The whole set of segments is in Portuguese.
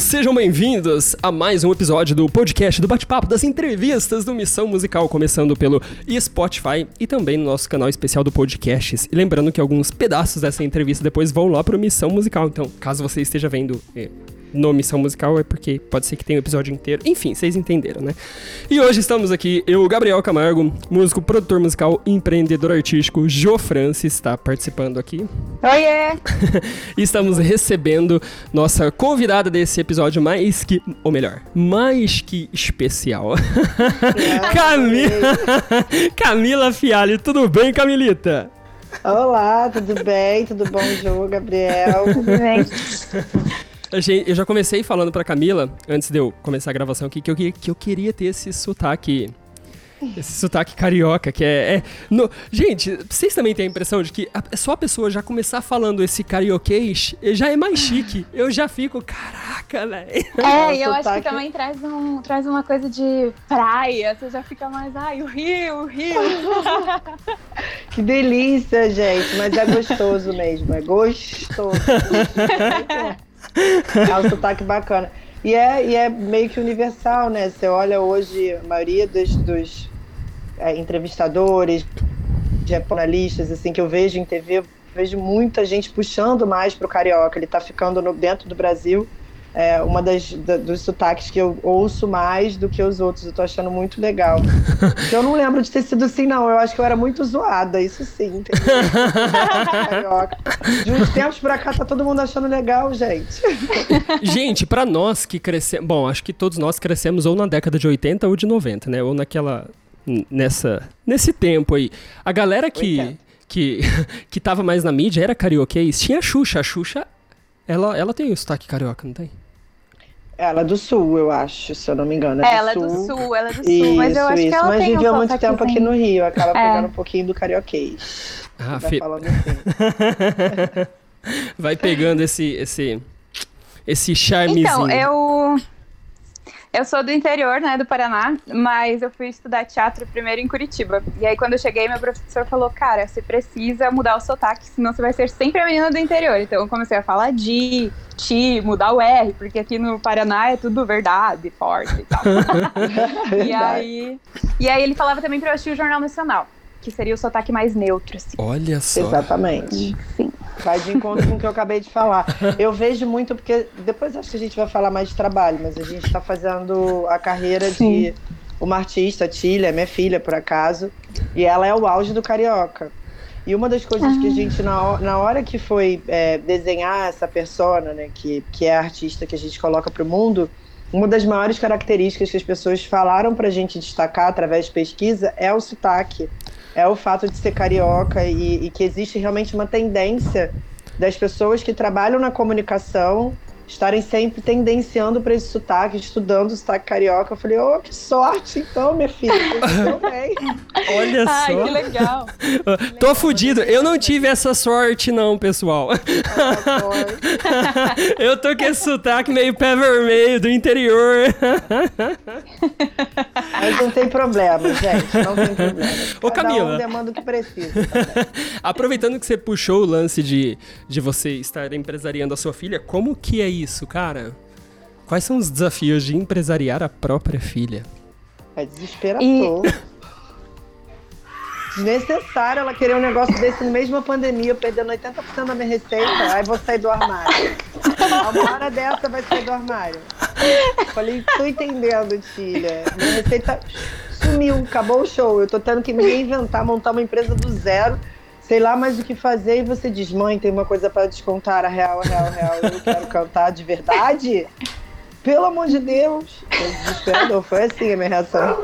Sejam bem-vindos a mais um episódio do podcast do Bate-Papo das entrevistas do Missão Musical, começando pelo Spotify e também no nosso canal especial do Podcasts. E lembrando que alguns pedaços dessa entrevista depois vão lá pro Missão Musical, então caso você esteja vendo eh, no Missão Musical é porque pode ser que tenha o um episódio inteiro. Enfim, vocês entenderam, né? E hoje estamos aqui, eu, Gabriel Camargo, músico, produtor musical, empreendedor artístico, Jo Francis está participando aqui. Oiê! e estamos recebendo nossa convidada desse episódio mais que, ou melhor, mais que especial. Camila, Camila Fialho, tudo bem, Camilita? Olá, tudo bem? Tudo bom, Jo, Gabriel? Tudo bem? Eu já comecei falando pra Camila, antes de eu começar a gravação aqui, que eu, que eu queria ter esse sotaque. Esse sotaque carioca, que é. é no, gente, vocês também têm a impressão de que a, é só a pessoa já começar falando esse carioquês já é mais chique. Eu já fico, caraca, velho. É, e eu acho que também traz, um, traz uma coisa de praia. Você já fica mais, ai, o Rio, o Rio. que delícia, gente. Mas é gostoso mesmo, é gostoso. É um sotaque bacana. E é, e é meio que universal, né? Você olha hoje, a maioria dos, dos é, entrevistadores, jornalistas, assim, que eu vejo em TV, vejo muita gente puxando mais pro carioca. Ele tá ficando no, dentro do Brasil é uma das da, dos sotaques que eu ouço mais do que os outros. Eu tô achando muito legal. eu não lembro de ter sido assim, não. Eu acho que eu era muito zoada, isso sim. de uns tempos pra cá tá todo mundo achando legal, gente. gente, para nós que crescemos. Bom, acho que todos nós crescemos ou na década de 80 ou de 90, né? Ou naquela. Nessa, nesse tempo aí. A galera que, que, que tava mais na mídia era carioquês. Tinha a Xuxa. A Xuxa, ela, ela tem o sotaque carioca, não tem? Ela é do sul, eu acho, se eu não me engano. É, ela é do sul, ela é do sul, isso, mas eu acho isso. que ela mas tem viveu um muito tempo aqui no Rio, acaba é. pegando um pouquinho do carioquês. Ah, fi... falando assim. Vai pegando esse, esse, esse charmezinho. Então, eu... Eu sou do interior, né, do Paraná, mas eu fui estudar teatro primeiro em Curitiba. E aí, quando eu cheguei, meu professor falou: Cara, você precisa mudar o sotaque, senão você vai ser sempre a menina do interior. Então, eu comecei a falar de, ti, mudar o R, porque aqui no Paraná é tudo verdade, forte e tal. e, aí, e aí, ele falava também pra eu assistir o Jornal Nacional, que seria o sotaque mais neutro, assim. Olha só. Exatamente. Enfim. Vai de encontro com o que eu acabei de falar. Eu vejo muito, porque depois acho que a gente vai falar mais de trabalho, mas a gente está fazendo a carreira Sim. de uma artista, a Tília, minha filha, por acaso, e ela é o auge do carioca. E uma das coisas ah. que a ah. gente, na, na hora que foi é, desenhar essa persona, né, que, que é a artista que a gente coloca para o mundo, uma das maiores características que as pessoas falaram para a gente destacar através de pesquisa é o sotaque é o fato de ser carioca e, e que existe realmente uma tendência das pessoas que trabalham na comunicação estarem sempre tendenciando para esse sotaque, estudando o sotaque carioca. Eu falei, ô, oh, que sorte então, minha filha. bem. Olha Ai, só. que legal. Tô fudido. Eu não tive essa sorte, não, pessoal. Eu tô com esse sotaque meio pé vermelho do interior. Mas não tem problema, gente. Não tem problema. Ô, Camila. Um demanda o que precisa. Aproveitando que você puxou o lance de, de você estar empresariando a sua filha, como que é isso, cara? Quais são os desafios de empresariar a própria filha? É desesperador. E... Desnecessário ela querer um negócio desse no uma pandemia, perdendo 80% da minha receita, aí vou sair do armário. Uma hora dessa vai sair do armário. Falei, tô entendendo, filha. Minha receita sumiu, acabou o show. Eu tô tendo que me reinventar, montar uma empresa do zero sei lá mais o que fazer e você diz, mãe, tem uma coisa para descontar, a real, a real, a real, eu quero cantar de verdade? Pelo amor de Deus! Foi desesperador, foi assim a minha reação.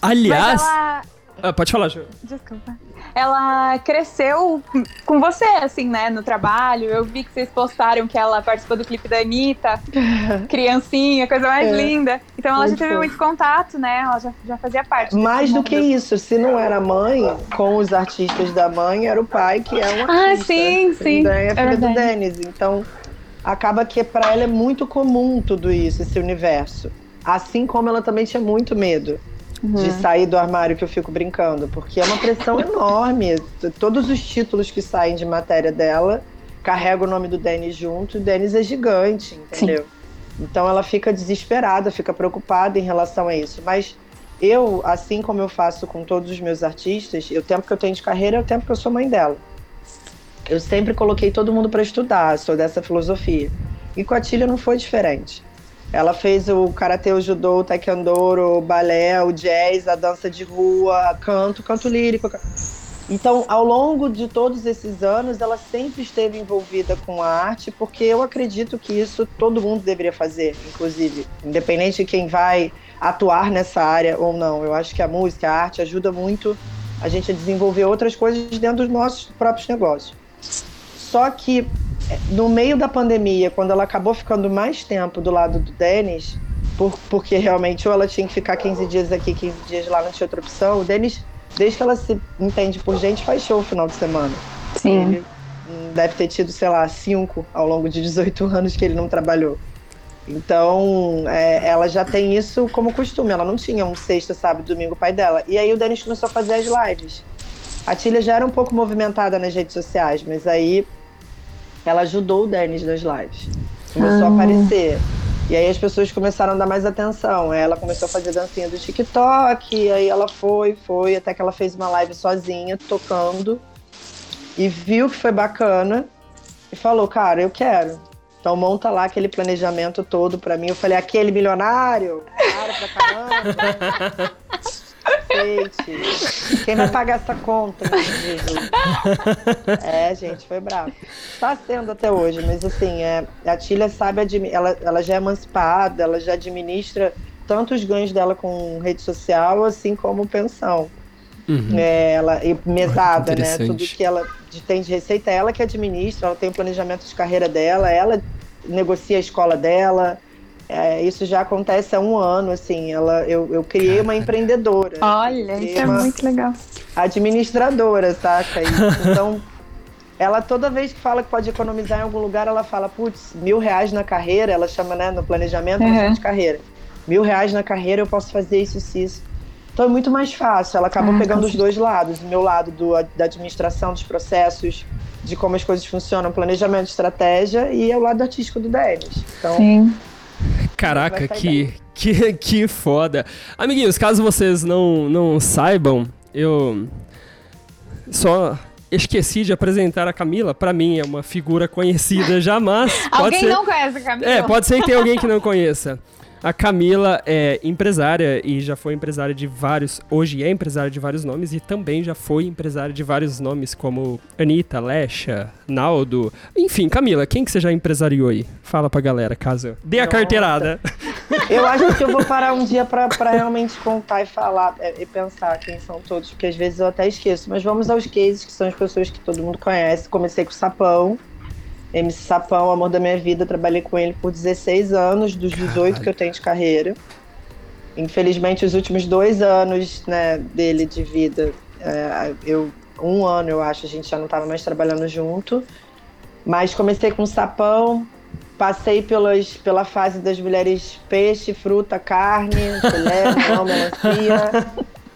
Aliás... Ela... Ah, pode falar, Ju. Desculpa ela cresceu com você, assim, né, no trabalho. Eu vi que vocês postaram que ela participou do clipe da Anitta, criancinha, coisa mais é. linda. Então ela muito já teve muito contato, né? Ela já, já fazia parte. Mais do que isso, se não era mãe, com os artistas da mãe, era o pai, que é um ah, artista. Ah, sim, sim. É a filha é do Denis. Então, acaba que para ela é muito comum tudo isso, esse universo. Assim como ela também tinha muito medo. Uhum. de sair do armário que eu fico brincando, porque é uma pressão enorme. Todos os títulos que saem de matéria dela carregam o nome do Denis junto, e o Denis é gigante, entendeu? Sim. Então ela fica desesperada, fica preocupada em relação a isso. Mas eu, assim como eu faço com todos os meus artistas, o tempo que eu tenho de carreira é o tempo que eu sou mãe dela. Eu sempre coloquei todo mundo para estudar, sou dessa filosofia. E com a Tília não foi diferente. Ela fez o karatê, o judô, o taekwondo, o balé, o jazz, a dança de rua, canto, canto lírico. Então, ao longo de todos esses anos, ela sempre esteve envolvida com a arte, porque eu acredito que isso todo mundo deveria fazer, inclusive, independente de quem vai atuar nessa área ou não. Eu acho que a música, a arte ajuda muito a gente a desenvolver outras coisas dentro dos nossos próprios negócios. Só que no meio da pandemia, quando ela acabou ficando mais tempo do lado do Denis, por, porque realmente ou ela tinha que ficar 15 dias aqui, 15 dias lá, não tinha outra opção, o Denis desde que ela se entende por gente, faz show no final de semana. Sim. Ele deve ter tido, sei lá, cinco ao longo de 18 anos que ele não trabalhou. Então, é, ela já tem isso como costume. Ela não tinha um sexta, sábado, domingo, pai dela. E aí o Denis começou a fazer as lives. A Tília já era um pouco movimentada nas redes sociais, mas aí ela ajudou o Denis nas lives. Começou ah. a aparecer. E aí as pessoas começaram a dar mais atenção. Ela começou a fazer dancinha do TikTok, e aí ela foi, foi, até que ela fez uma live sozinha, tocando, e viu que foi bacana, e falou, cara, eu quero. Então monta lá aquele planejamento todo pra mim. Eu falei, aquele milionário? Cara pra caramba. Gente, quem vai pagar essa conta? É, gente, foi bravo. Está sendo até hoje, mas assim, é, a Tília sabe, ela, ela já é emancipada, ela já administra tanto os ganhos dela com rede social, assim como pensão. Uhum. É, ela, e mesada, né? Tudo que ela tem de receita, é ela que administra, ela tem o planejamento de carreira dela, ela negocia a escola dela, é, isso já acontece há um ano, assim. Ela, eu, eu criei uma empreendedora. Olha, isso é muito legal. Administradora, saca? Então, ela toda vez que fala que pode economizar em algum lugar, ela fala, putz, mil reais na carreira, ela chama, né, no planejamento uhum. de carreira. Mil reais na carreira, eu posso fazer isso e isso. Então é muito mais fácil. Ela acaba ah, pegando os dois lados. O meu lado do, da administração dos processos, de como as coisas funcionam, planejamento, estratégia, e é o lado artístico do Denis. Então, Sim. Caraca, que, que, que foda. Amiguinhos, caso vocês não, não saibam, eu só esqueci de apresentar a Camila. Para mim é uma figura conhecida jamais. alguém ser... não conhece a Camila? É, pode ser que tenha alguém que não conheça. A Camila é empresária e já foi empresária de vários. Hoje é empresária de vários nomes e também já foi empresária de vários nomes como Anitta, Lesha, Naldo. Enfim, Camila, quem que você já empresariou aí? Fala pra galera, caso. Dê a carteirada. Eu acho que eu vou parar um dia pra, pra realmente contar e falar é, e pensar quem são todos, porque às vezes eu até esqueço. Mas vamos aos cases, que são as pessoas que todo mundo conhece. Comecei com o Sapão. MC Sapão, amor da minha vida, trabalhei com ele por 16 anos, dos 18 Caralho. que eu tenho de carreira. Infelizmente, os últimos dois anos né, dele de vida, é, eu, um ano eu acho, a gente já não estava mais trabalhando junto. Mas comecei com Sapão, passei pelas, pela fase das mulheres peixe, fruta, carne, filé, não, melancia.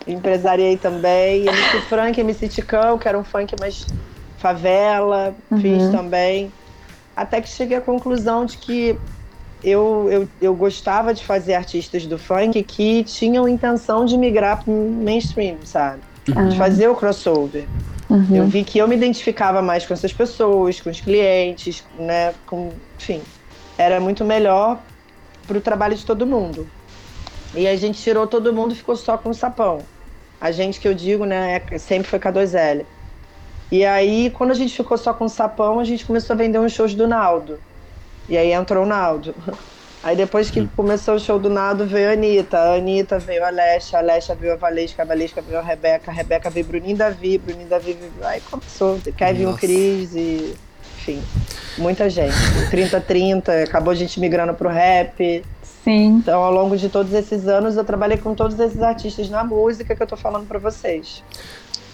Empresariei também. MC Frank, MC Ticão, que era um funk mais favela, uhum. fiz também até que cheguei à conclusão de que eu, eu, eu gostava de fazer artistas do funk que tinham intenção de migrar para mainstream, sabe? Uhum. De fazer o crossover. Uhum. Eu vi que eu me identificava mais com essas pessoas, com os clientes, né? Com, enfim, era muito melhor para o trabalho de todo mundo. E a gente tirou todo mundo e ficou só com o sapão. A gente que eu digo, né, é, sempre foi K2L. E aí, quando a gente ficou só com o sapão, a gente começou a vender uns shows do Naldo. E aí entrou o Naldo. Aí depois que começou o show do Naldo, veio a Anitta. A Anitta veio a Alexa, a Alexa veio a Valesca, a Valesca veio a Rebeca, a Rebeca veio Bruninho Davi, Bruninho Davi veio... Aí começou, Kevin Nossa. Cris e... Enfim, muita gente. 30-30, acabou a gente migrando pro rap. Sim. Então, ao longo de todos esses anos, eu trabalhei com todos esses artistas na música que eu tô falando para vocês.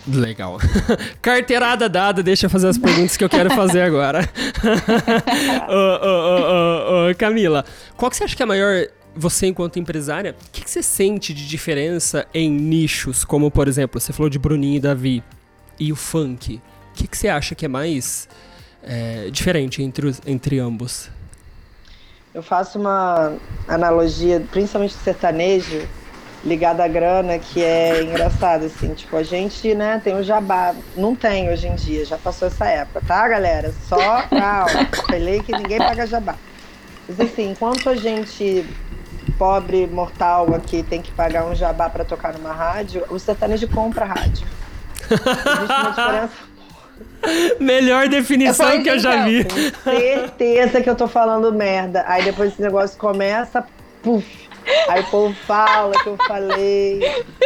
Legal. Carteirada dada, deixa eu fazer as perguntas que eu quero fazer agora. ô, ô, ô, Camila, qual que você acha que é a maior você enquanto empresária, o que, que, você sente de diferença em nichos, como por exemplo, você falou de Bruninho e Davi e o funk. O que, que você acha que é mais é, diferente entre, os, entre ambos? Eu faço uma analogia, principalmente do sertanejo, ligada à grana, que é engraçado, assim, tipo, a gente, né, tem o jabá, não tem hoje em dia, já passou essa época, tá, galera? Só, calma, falei que ninguém paga jabá. Mas assim, enquanto a gente, pobre mortal aqui, tem que pagar um jabá para tocar numa rádio, o sertanejo compra rádio. Existe uma diferença Melhor definição eu que eu já vi. Certeza que eu tô falando merda. Aí depois esse negócio começa, puf. Aí o povo fala que eu falei.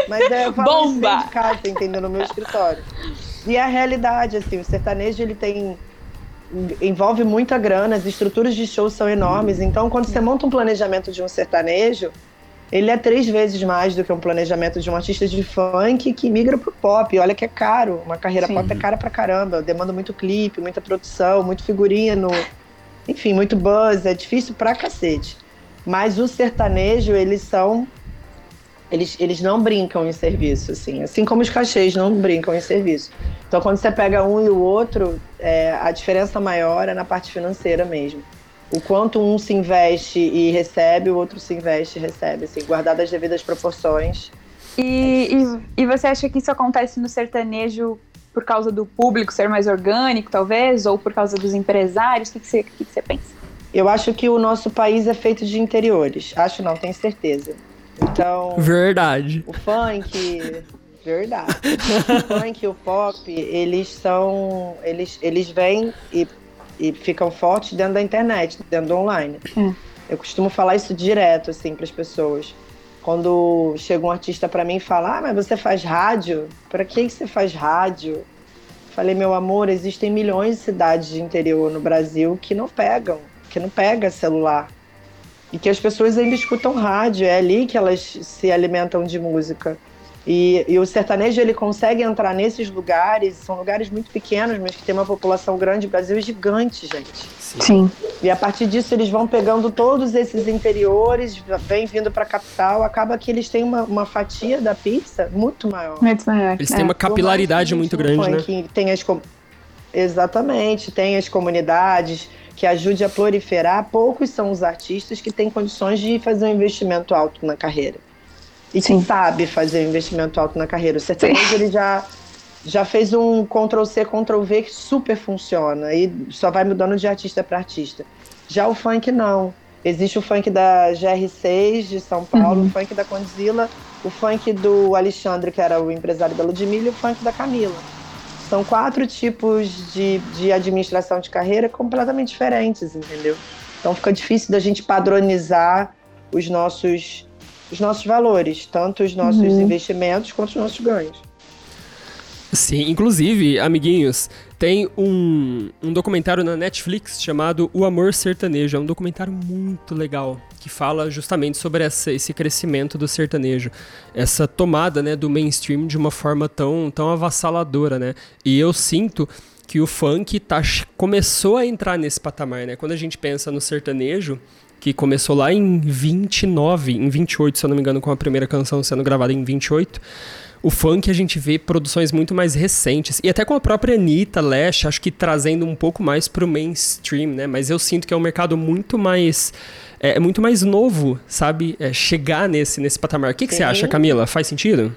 Mas é, eu falo Bomba! de casa, entendeu? No meu escritório. E é a realidade, assim, o sertanejo ele tem. envolve muita grana, as estruturas de show são enormes. Então, quando você monta um planejamento de um sertanejo, ele é três vezes mais do que um planejamento de um artista de funk que migra pro pop. Olha que é caro. Uma carreira Sim. pop é cara pra caramba. Demanda muito clipe, muita produção, muito figurino. Enfim, muito buzz. É difícil pra cacete. Mas o sertanejo, eles são. Eles, eles não brincam em serviço, assim. Assim como os cachês não brincam em serviço. Então, quando você pega um e o outro, é, a diferença maior é na parte financeira mesmo o quanto um se investe e recebe, o outro se investe e recebe, assim, guardado as devidas proporções. E, e, e, você acha que isso acontece no sertanejo por causa do público ser mais orgânico, talvez, ou por causa dos empresários? O que, que, você, que, que você pensa? Eu acho que o nosso país é feito de interiores. Acho não, tenho certeza. Então. Verdade. O funk. Verdade. o funk e o pop, eles são. Eles, eles vêm e e ficam fortes dentro da internet, dentro do online. É. Eu costumo falar isso direto, assim, para as pessoas. Quando chega um artista para mim e fala, ah, mas você faz rádio? Para que você faz rádio? Falei, meu amor, existem milhões de cidades de interior no Brasil que não pegam, que não pega celular. E que as pessoas ainda escutam rádio, é ali que elas se alimentam de música. E, e, o sertanejo ele consegue entrar nesses lugares, são lugares muito pequenos, mas que tem uma população grande. O Brasil é gigante, gente. Sim. E a partir disso eles vão pegando todos esses interiores, vem vindo para a capital. Acaba que eles têm uma, uma, fatia da pizza muito maior. Muito maior. Eles é. têm uma capilaridade muito grande, né? Tem as, exatamente, tem as comunidades que ajude a proliferar. Poucos são os artistas que têm condições de fazer um investimento alto na carreira e Sim. que sabe fazer um investimento alto na carreira. O sertanejo ele já, já fez um Ctrl-C, Ctrl-V que super funciona e só vai mudando de artista para artista. Já o funk não. Existe o funk da GR6 de São Paulo, uhum. o funk da Condzilla, o funk do Alexandre, que era o empresário da Ludmilla, e o funk da Camila. São quatro tipos de, de administração de carreira completamente diferentes, entendeu? Então fica difícil da gente padronizar os nossos os nossos valores, tanto os nossos uhum. investimentos quanto os nossos ganhos. Sim, inclusive, amiguinhos, tem um, um documentário na Netflix chamado O Amor Sertanejo. É um documentário muito legal que fala justamente sobre essa, esse crescimento do sertanejo, essa tomada né, do mainstream de uma forma tão, tão avassaladora, né? E eu sinto que o funk tá, começou a entrar nesse patamar, né? Quando a gente pensa no sertanejo, que começou lá em 29, em 28, se eu não me engano, com a primeira canção sendo gravada em 28. O funk a gente vê produções muito mais recentes. E até com a própria Anitta, Lash, acho que trazendo um pouco mais pro mainstream, né? Mas eu sinto que é um mercado muito mais. É, é muito mais novo, sabe? É, chegar nesse, nesse patamar. O que, que você acha, Camila? Faz sentido?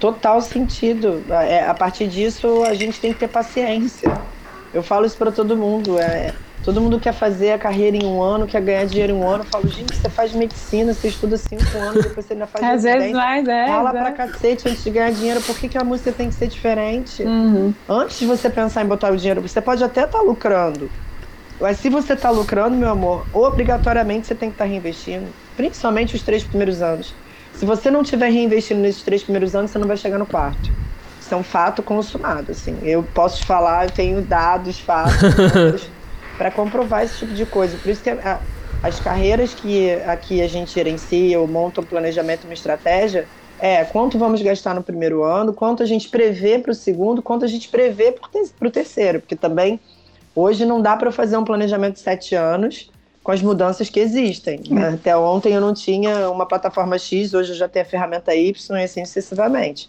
Total sentido. É, a partir disso, a gente tem que ter paciência. Eu falo isso para todo mundo. É, Todo mundo quer fazer a carreira em um ano, quer ganhar dinheiro em um ano. Eu falo, gente, você faz medicina, você estuda cinco anos, depois você ainda faz Às vezes mais, é. Fala é. pra cacete antes de ganhar dinheiro. Por que, que a música tem que ser diferente? Uhum. Antes de você pensar em botar o dinheiro, você pode até estar tá lucrando. Mas se você está lucrando, meu amor, obrigatoriamente você tem que estar tá reinvestindo. Principalmente os três primeiros anos. Se você não estiver reinvestindo nesses três primeiros anos, você não vai chegar no quarto. Isso é um fato consumado, assim. Eu posso te falar, eu tenho dados, fatos. para comprovar esse tipo de coisa. Por isso que a, as carreiras que aqui a gente gerencia ou monta um planejamento, uma estratégia, é quanto vamos gastar no primeiro ano, quanto a gente prevê para o segundo, quanto a gente prevê para o terceiro, porque também hoje não dá para fazer um planejamento de sete anos com as mudanças que existem. Né? Até ontem eu não tinha uma plataforma X, hoje eu já tenho a ferramenta Y e assim sucessivamente.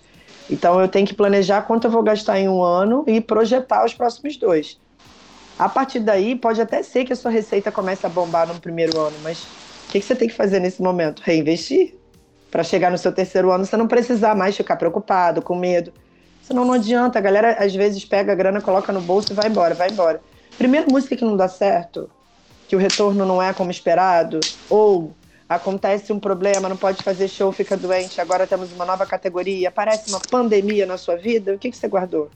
Então eu tenho que planejar quanto eu vou gastar em um ano e projetar os próximos dois. A partir daí, pode até ser que a sua receita comece a bombar no primeiro ano, mas o que, que você tem que fazer nesse momento? Reinvestir. Para chegar no seu terceiro ano, você não precisar mais ficar preocupado, com medo. Senão não adianta. A galera às vezes pega a grana, coloca no bolso e vai embora, vai embora. Primeira música que não dá certo, que o retorno não é como esperado, ou acontece um problema, não pode fazer show, fica doente, agora temos uma nova categoria, aparece uma pandemia na sua vida, o que, que você guardou? O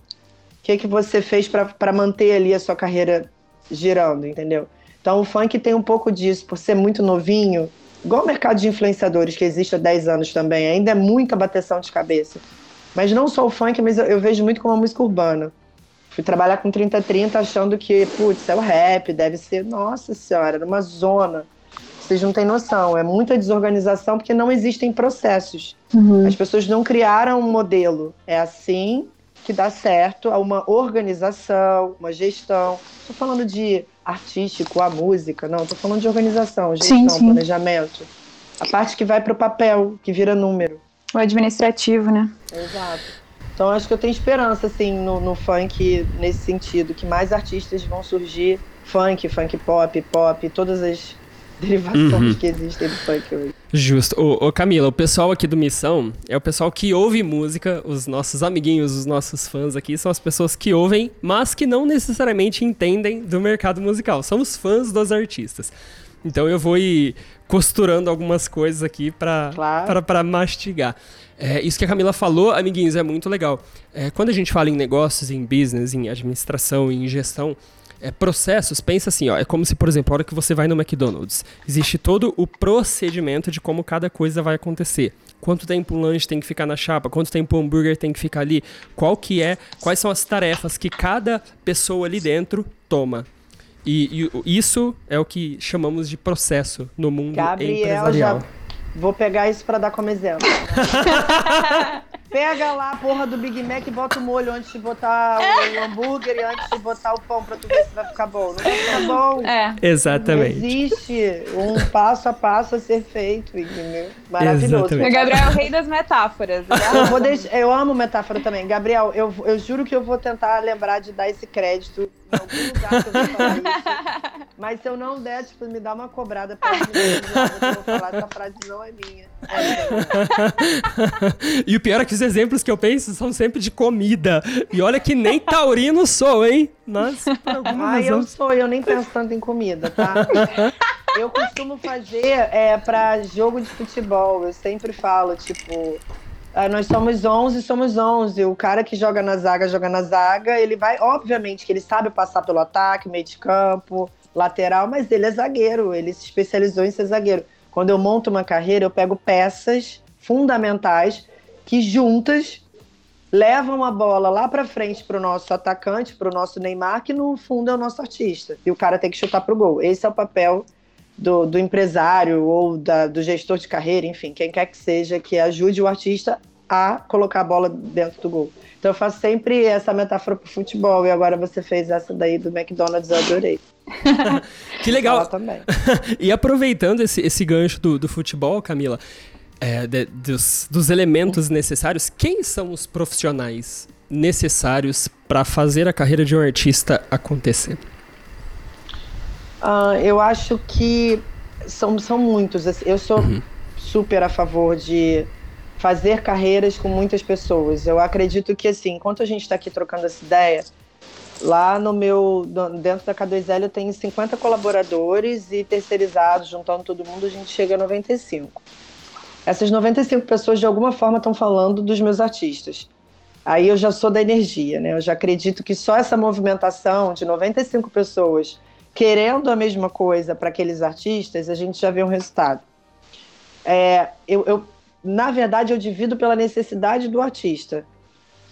que, que você fez para manter ali a sua carreira girando, entendeu? Então o funk tem um pouco disso, por ser muito novinho, igual o mercado de influenciadores que existe há 10 anos também, ainda é muita bateção de cabeça. Mas não só o funk, mas eu, eu vejo muito como a música urbana. Fui trabalhar com 30-30 achando que, putz, é o rap, deve ser, nossa senhora, numa zona vocês não têm noção. É muita desorganização porque não existem processos. Uhum. As pessoas não criaram um modelo. É assim que dá certo a uma organização, uma gestão. Estou falando de artístico, a música, não. Estou falando de organização, gestão, sim, sim. planejamento. A parte que vai para o papel, que vira número. O administrativo, né? Exato. Então acho que eu tenho esperança assim no, no funk nesse sentido, que mais artistas vão surgir, funk, funk pop, pop, todas as derivações uhum. que existem do funk hoje. Justo. Ô, ô, Camila, o pessoal aqui do Missão é o pessoal que ouve música, os nossos amiguinhos, os nossos fãs aqui são as pessoas que ouvem, mas que não necessariamente entendem do mercado musical. São os fãs dos artistas. Então eu vou ir costurando algumas coisas aqui para claro. mastigar. É, isso que a Camila falou, amiguinhos, é muito legal. É, quando a gente fala em negócios, em business, em administração, em gestão, é, processos, pensa assim, ó, é como se, por exemplo, a hora que você vai no McDonald's, existe todo o procedimento de como cada coisa vai acontecer. Quanto tempo o lanche tem que ficar na chapa, quanto tempo o hambúrguer tem que ficar ali, qual que é, quais são as tarefas que cada pessoa ali dentro toma. E, e isso é o que chamamos de processo no mundo Gabriel empresarial. Já vou pegar isso para dar como exemplo. Pega lá a porra do Big Mac e bota o molho antes de botar o hambúrguer e antes de botar o pão pra tu ver se vai ficar bom. Não vai ficar bom. É. Exatamente. Não existe um passo a passo a ser feito, entendeu? Maravilhoso. Exatamente. O Gabriel é o rei das metáforas. Né? Eu, vou deixar, eu amo metáfora também. Gabriel, eu, eu juro que eu vou tentar lembrar de dar esse crédito em algum lugar que eu vou falar isso. Mas se eu não der, tipo, me dá uma cobrada pra mim. Eu vou falar, essa frase não é minha. e o pior é que os exemplos que eu penso são sempre de comida. E olha que nem taurino sou, hein? Mas por alguma ah, razão... eu sou, eu nem penso tanto em comida, tá? eu costumo fazer é, para jogo de futebol. Eu sempre falo, tipo, nós somos 11, somos 11. O cara que joga na zaga, joga na zaga. Ele vai, obviamente, que ele sabe passar pelo ataque, meio de campo, lateral, mas ele é zagueiro. Ele se especializou em ser zagueiro. Quando eu monto uma carreira, eu pego peças fundamentais que juntas levam a bola lá para frente para o nosso atacante, para o nosso Neymar, que no fundo é o nosso artista. E o cara tem que chutar para o gol. Esse é o papel do, do empresário ou da, do gestor de carreira, enfim, quem quer que seja, que ajude o artista a colocar a bola dentro do gol. Então eu faço sempre essa metáfora pro futebol e agora você fez essa daí do McDonald's, eu adorei. que legal. também. e aproveitando esse, esse gancho do, do futebol, Camila, é, de, dos, dos elementos necessários, quem são os profissionais necessários para fazer a carreira de um artista acontecer? Uh, eu acho que são, são muitos. Assim, eu sou uhum. super a favor de fazer carreiras com muitas pessoas. Eu acredito que, assim, enquanto a gente está aqui trocando essa ideia, lá no meu, dentro da K2L eu tenho 50 colaboradores e terceirizados, juntando todo mundo, a gente chega a 95. Essas 95 pessoas, de alguma forma, estão falando dos meus artistas. Aí eu já sou da energia, né? Eu já acredito que só essa movimentação de 95 pessoas querendo a mesma coisa para aqueles artistas, a gente já vê um resultado. É, eu, eu, na verdade, eu divido pela necessidade do artista.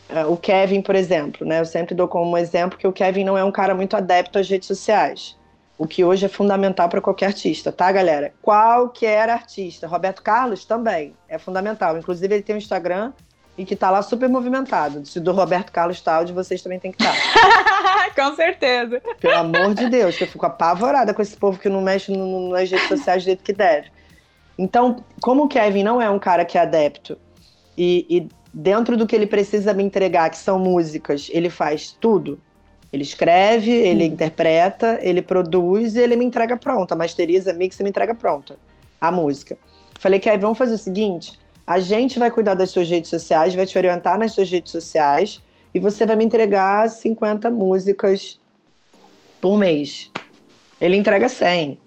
É, o Kevin, por exemplo, né? Eu sempre dou como exemplo que o Kevin não é um cara muito adepto às redes sociais. O que hoje é fundamental para qualquer artista, tá, galera? Qualquer artista. Roberto Carlos também é fundamental. Inclusive, ele tem um Instagram e que tá lá super movimentado. Se do Roberto Carlos tal, de vocês também tem que estar. Tá. com certeza. Pelo amor de Deus, que eu fico apavorada com esse povo que não mexe no, no, nas redes sociais do jeito que deve. Então, como o Kevin não é um cara que é adepto e, e dentro do que ele precisa me entregar, que são músicas, ele faz tudo. Ele escreve, ele interpreta, ele produz e ele me entrega pronta. Masteriza, mixa e me entrega pronta a música. Falei, Kevin, vamos fazer o seguinte: a gente vai cuidar das suas redes sociais, vai te orientar nas suas redes sociais e você vai me entregar 50 músicas por mês. Ele entrega 100.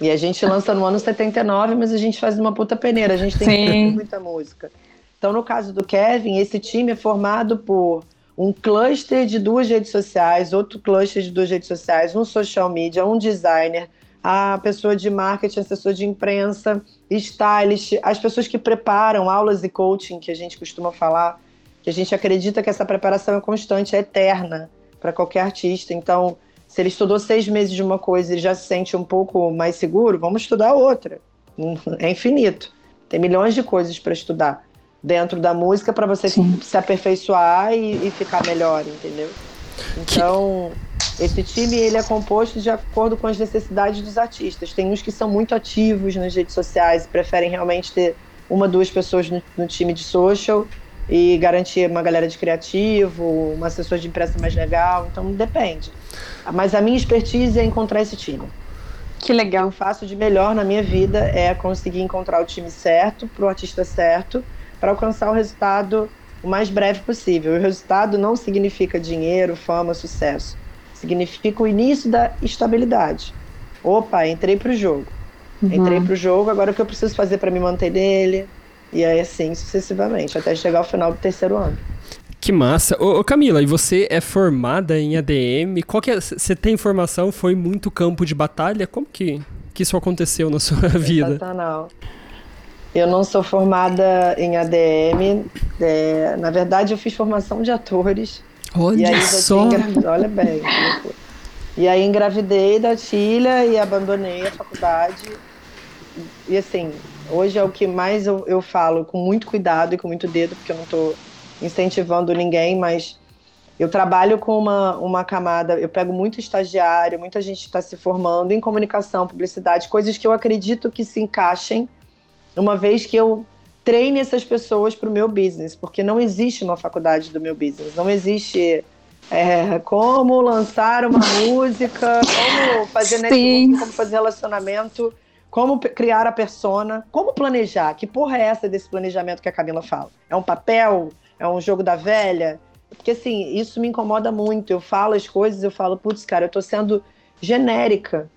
E a gente lança no ano 79, mas a gente faz uma puta peneira, a gente tem Sim. muita música. Então, no caso do Kevin, esse time é formado por um cluster de duas redes sociais, outro cluster de duas redes sociais, um social media, um designer, a pessoa de marketing, assessor de imprensa, stylist, as pessoas que preparam aulas e coaching, que a gente costuma falar, que a gente acredita que essa preparação é constante, é eterna para qualquer artista. Então, se ele estudou seis meses de uma coisa e já se sente um pouco mais seguro, vamos estudar outra. É infinito. Tem milhões de coisas para estudar dentro da música para você Sim. se aperfeiçoar e, e, ficar melhor, entendeu? Então, que... esse time ele é composto de acordo com as necessidades dos artistas. Tem uns que são muito ativos nas redes sociais e preferem realmente ter uma, duas pessoas no, no time de social e garantir uma galera de criativo, uma assessor de imprensa mais legal. Então, depende. Mas a minha expertise é encontrar esse time. Que legal. O que eu faço de melhor na minha vida é conseguir encontrar o time certo, para o artista certo, para alcançar o resultado o mais breve possível. O resultado não significa dinheiro, fama, sucesso. Significa o início da estabilidade. Opa, entrei para o jogo. Uhum. Entrei para o jogo, agora o que eu preciso fazer para me manter nele? E aí assim sucessivamente, até chegar ao final do terceiro ano. Que massa. Ô, ô, Camila, e você é formada em ADM? Qual que é, você tem formação? Foi muito campo de batalha? Como que, que isso aconteceu na sua vida? Sensacional. Eu não sou formada em ADM. É, na verdade, eu fiz formação de atores. Olha e aí só. Olha bem. E aí engravidei da filha e abandonei a faculdade. E assim, hoje é o que mais eu, eu falo, com muito cuidado e com muito dedo, porque eu não estou incentivando ninguém, mas eu trabalho com uma, uma camada, eu pego muito estagiário, muita gente está se formando em comunicação, publicidade, coisas que eu acredito que se encaixem uma vez que eu treine essas pessoas para o meu business, porque não existe uma faculdade do meu business, não existe é, como lançar uma música, como fazer network, como fazer relacionamento, como criar a persona, como planejar. Que porra é essa desse planejamento que a Camila fala? É um papel? É um jogo da velha? Porque assim, isso me incomoda muito. Eu falo as coisas, eu falo, putz, cara, eu tô sendo genérica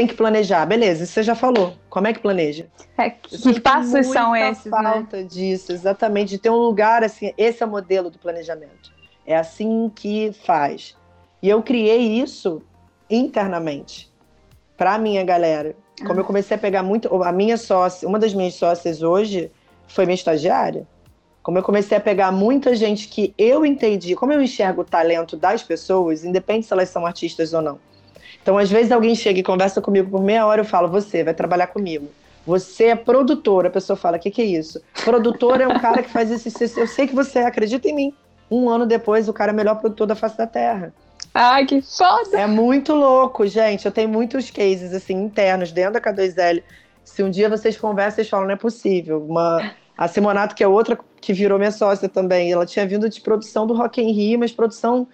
tem que planejar. Beleza, você já falou. Como é que planeja? É, que passos são esses, né? falta né? disso, exatamente. De ter um lugar assim, esse é o modelo do planejamento. É assim que faz. E eu criei isso internamente para minha galera. Como ah. eu comecei a pegar muito, a minha sócia, uma das minhas sócias hoje foi minha estagiária. Como eu comecei a pegar muita gente que eu entendi, como eu enxergo o talento das pessoas, independente se elas são artistas ou não então, às vezes, alguém chega e conversa comigo por meia hora, eu falo, você vai trabalhar comigo. Você é produtora. A pessoa fala, o que, que é isso? Produtor é um cara que faz isso. Eu sei que você acredita em mim. Um ano depois, o cara é o melhor produtor da face da Terra. Ai, que foda! É muito louco, gente. Eu tenho muitos cases, assim, internos, dentro da K2L. Se um dia vocês conversam, vocês falam, não é possível. Uma... A Simonato, que é outra que virou minha sócia também, ela tinha vindo de produção do Rock in Rio, mas produção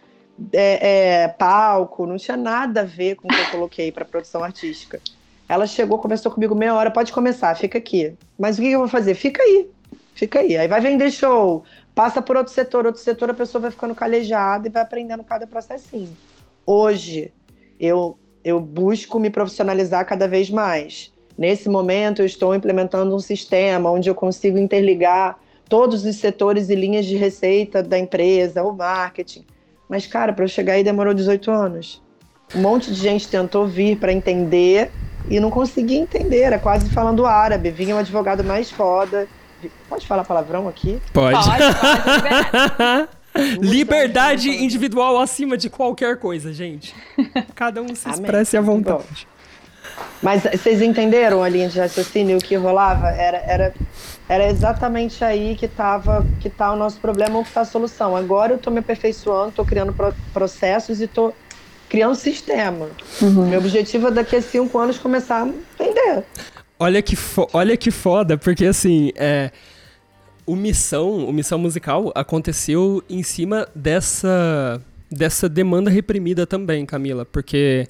é, é, palco, não tinha nada a ver com o que eu coloquei para produção artística. Ela chegou, conversou comigo meia hora, pode começar, fica aqui. Mas o que eu vou fazer? Fica aí, fica aí. Aí vai vender show, passa por outro setor, outro setor, a pessoa vai ficando calejada e vai aprendendo cada processinho. Hoje, eu, eu busco me profissionalizar cada vez mais. Nesse momento, eu estou implementando um sistema onde eu consigo interligar todos os setores e linhas de receita da empresa, o marketing, mas, cara, para eu chegar aí demorou 18 anos. Um monte de gente tentou vir para entender e não conseguia entender. Era quase falando árabe. Vinha um advogado mais foda. Pode falar palavrão aqui? Pode. pode, pode Liberdade individual acima de qualquer coisa, gente. Cada um se expresse à vontade. Mas vocês entenderam a linha de raciocínio? O que rolava era, era era exatamente aí que estava que tá o nosso problema ou que está a solução. Agora eu estou me aperfeiçoando, estou criando pro processos e estou criando sistema. Uhum. Meu objetivo é daqui a cinco anos começar a vender. Olha que, olha que foda, porque assim, é, o Missão, o Missão Musical aconteceu em cima dessa, dessa demanda reprimida também, Camila, porque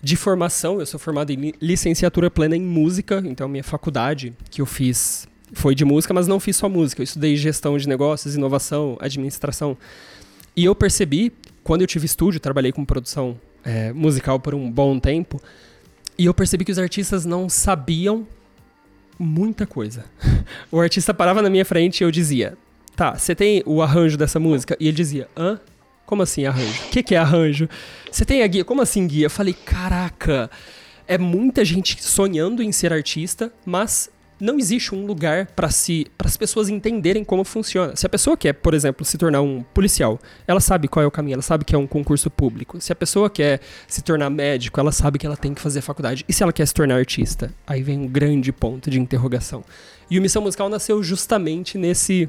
de formação, eu sou formado em licenciatura plena em música, então minha faculdade que eu fiz foi de música, mas não fiz só música. Eu estudei gestão de negócios, inovação, administração. E eu percebi, quando eu tive estúdio, trabalhei com produção é, musical por um bom tempo, e eu percebi que os artistas não sabiam muita coisa. o artista parava na minha frente e eu dizia: Tá, você tem o arranjo dessa música? E ele dizia: Hã? Como assim arranjo? O que, que é arranjo? Você tem a guia? Como assim guia? Eu falei: Caraca, é muita gente sonhando em ser artista, mas não existe um lugar para si, para as pessoas entenderem como funciona. Se a pessoa quer, por exemplo, se tornar um policial, ela sabe qual é o caminho, ela sabe que é um concurso público. Se a pessoa quer se tornar médico, ela sabe que ela tem que fazer faculdade. E se ela quer se tornar artista? Aí vem um grande ponto de interrogação. E o Missão Musical nasceu justamente nesse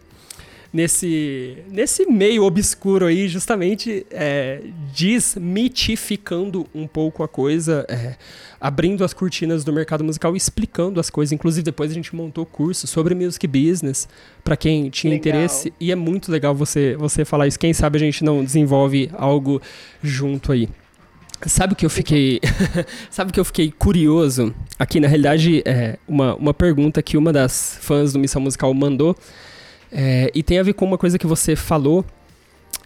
nesse, nesse meio obscuro aí, justamente é, desmitificando um pouco a coisa, é, abrindo as cortinas do mercado musical, explicando as coisas. Inclusive, depois a gente montou curso sobre music business para quem tinha legal. interesse. E é muito legal você, você falar isso. Quem sabe a gente não desenvolve algo junto aí. Sabe o que eu fiquei. sabe que eu fiquei curioso? Aqui, na realidade, é uma, uma pergunta que uma das fãs do Missão Musical mandou. É, e tem a ver com uma coisa que você falou,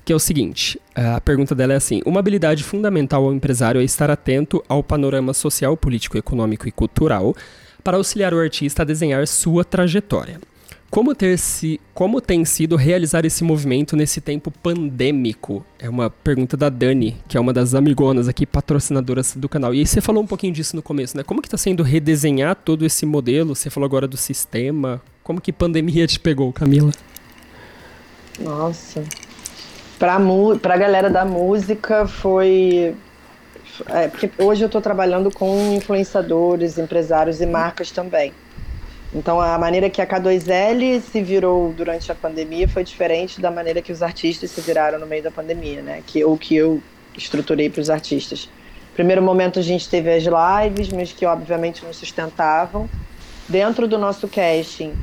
que é o seguinte: a pergunta dela é assim: uma habilidade fundamental ao empresário é estar atento ao panorama social, político, econômico e cultural para auxiliar o artista a desenhar sua trajetória. Como, ter se, como tem sido realizar esse movimento nesse tempo pandêmico? É uma pergunta da Dani, que é uma das amigonas aqui, patrocinadoras do canal. E aí você falou um pouquinho disso no começo, né? Como que está sendo redesenhar todo esse modelo? Você falou agora do sistema. Como que pandemia te pegou, Camila? Nossa. Pra, pra galera da música foi. É, porque hoje eu estou trabalhando com influenciadores, empresários e marcas também. Então a maneira que a K2L se virou durante a pandemia foi diferente da maneira que os artistas se viraram no meio da pandemia, né? Que, ou que eu estruturei para os artistas. Primeiro momento a gente teve as lives, mas que obviamente não sustentavam. Dentro do nosso casting,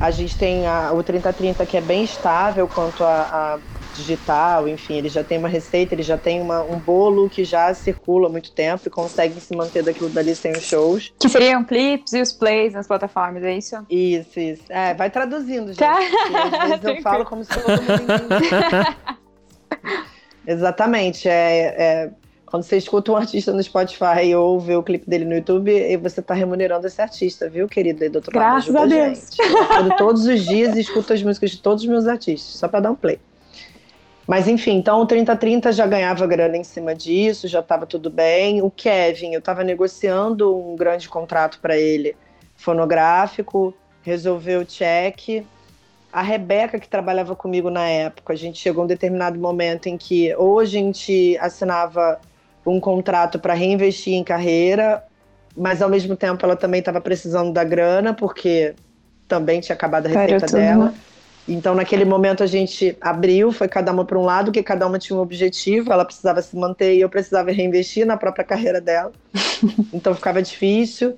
a gente tem a, o 3030 que é bem estável quanto a, a, digital, enfim, ele já tem uma receita, ele já tem uma, um bolo que já circula há muito tempo e consegue se manter daquilo dali sem os shows. Que seriam clips e os plays nas plataformas, é isso? Isso, isso. É, vai traduzindo, gente. Tá. Às vezes eu falo como se todo mundo Exatamente. É, é, quando você escuta um artista no Spotify ou vê o clipe dele no YouTube, você está remunerando esse artista, viu, querido? E doutor Graças a Deus. Eu todos os dias e escuto as músicas de todos os meus artistas, só para dar um play. Mas enfim, então o 3030 já ganhava grana em cima disso, já estava tudo bem. O Kevin, eu estava negociando um grande contrato para ele, fonográfico, resolveu o cheque. A Rebeca, que trabalhava comigo na época, a gente chegou a um determinado momento em que ou a gente assinava um contrato para reinvestir em carreira, mas ao mesmo tempo ela também estava precisando da grana, porque também tinha acabado a receita Cara, dela. Então, naquele momento, a gente abriu, foi cada uma para um lado, que cada uma tinha um objetivo, ela precisava se manter e eu precisava reinvestir na própria carreira dela. então, ficava difícil.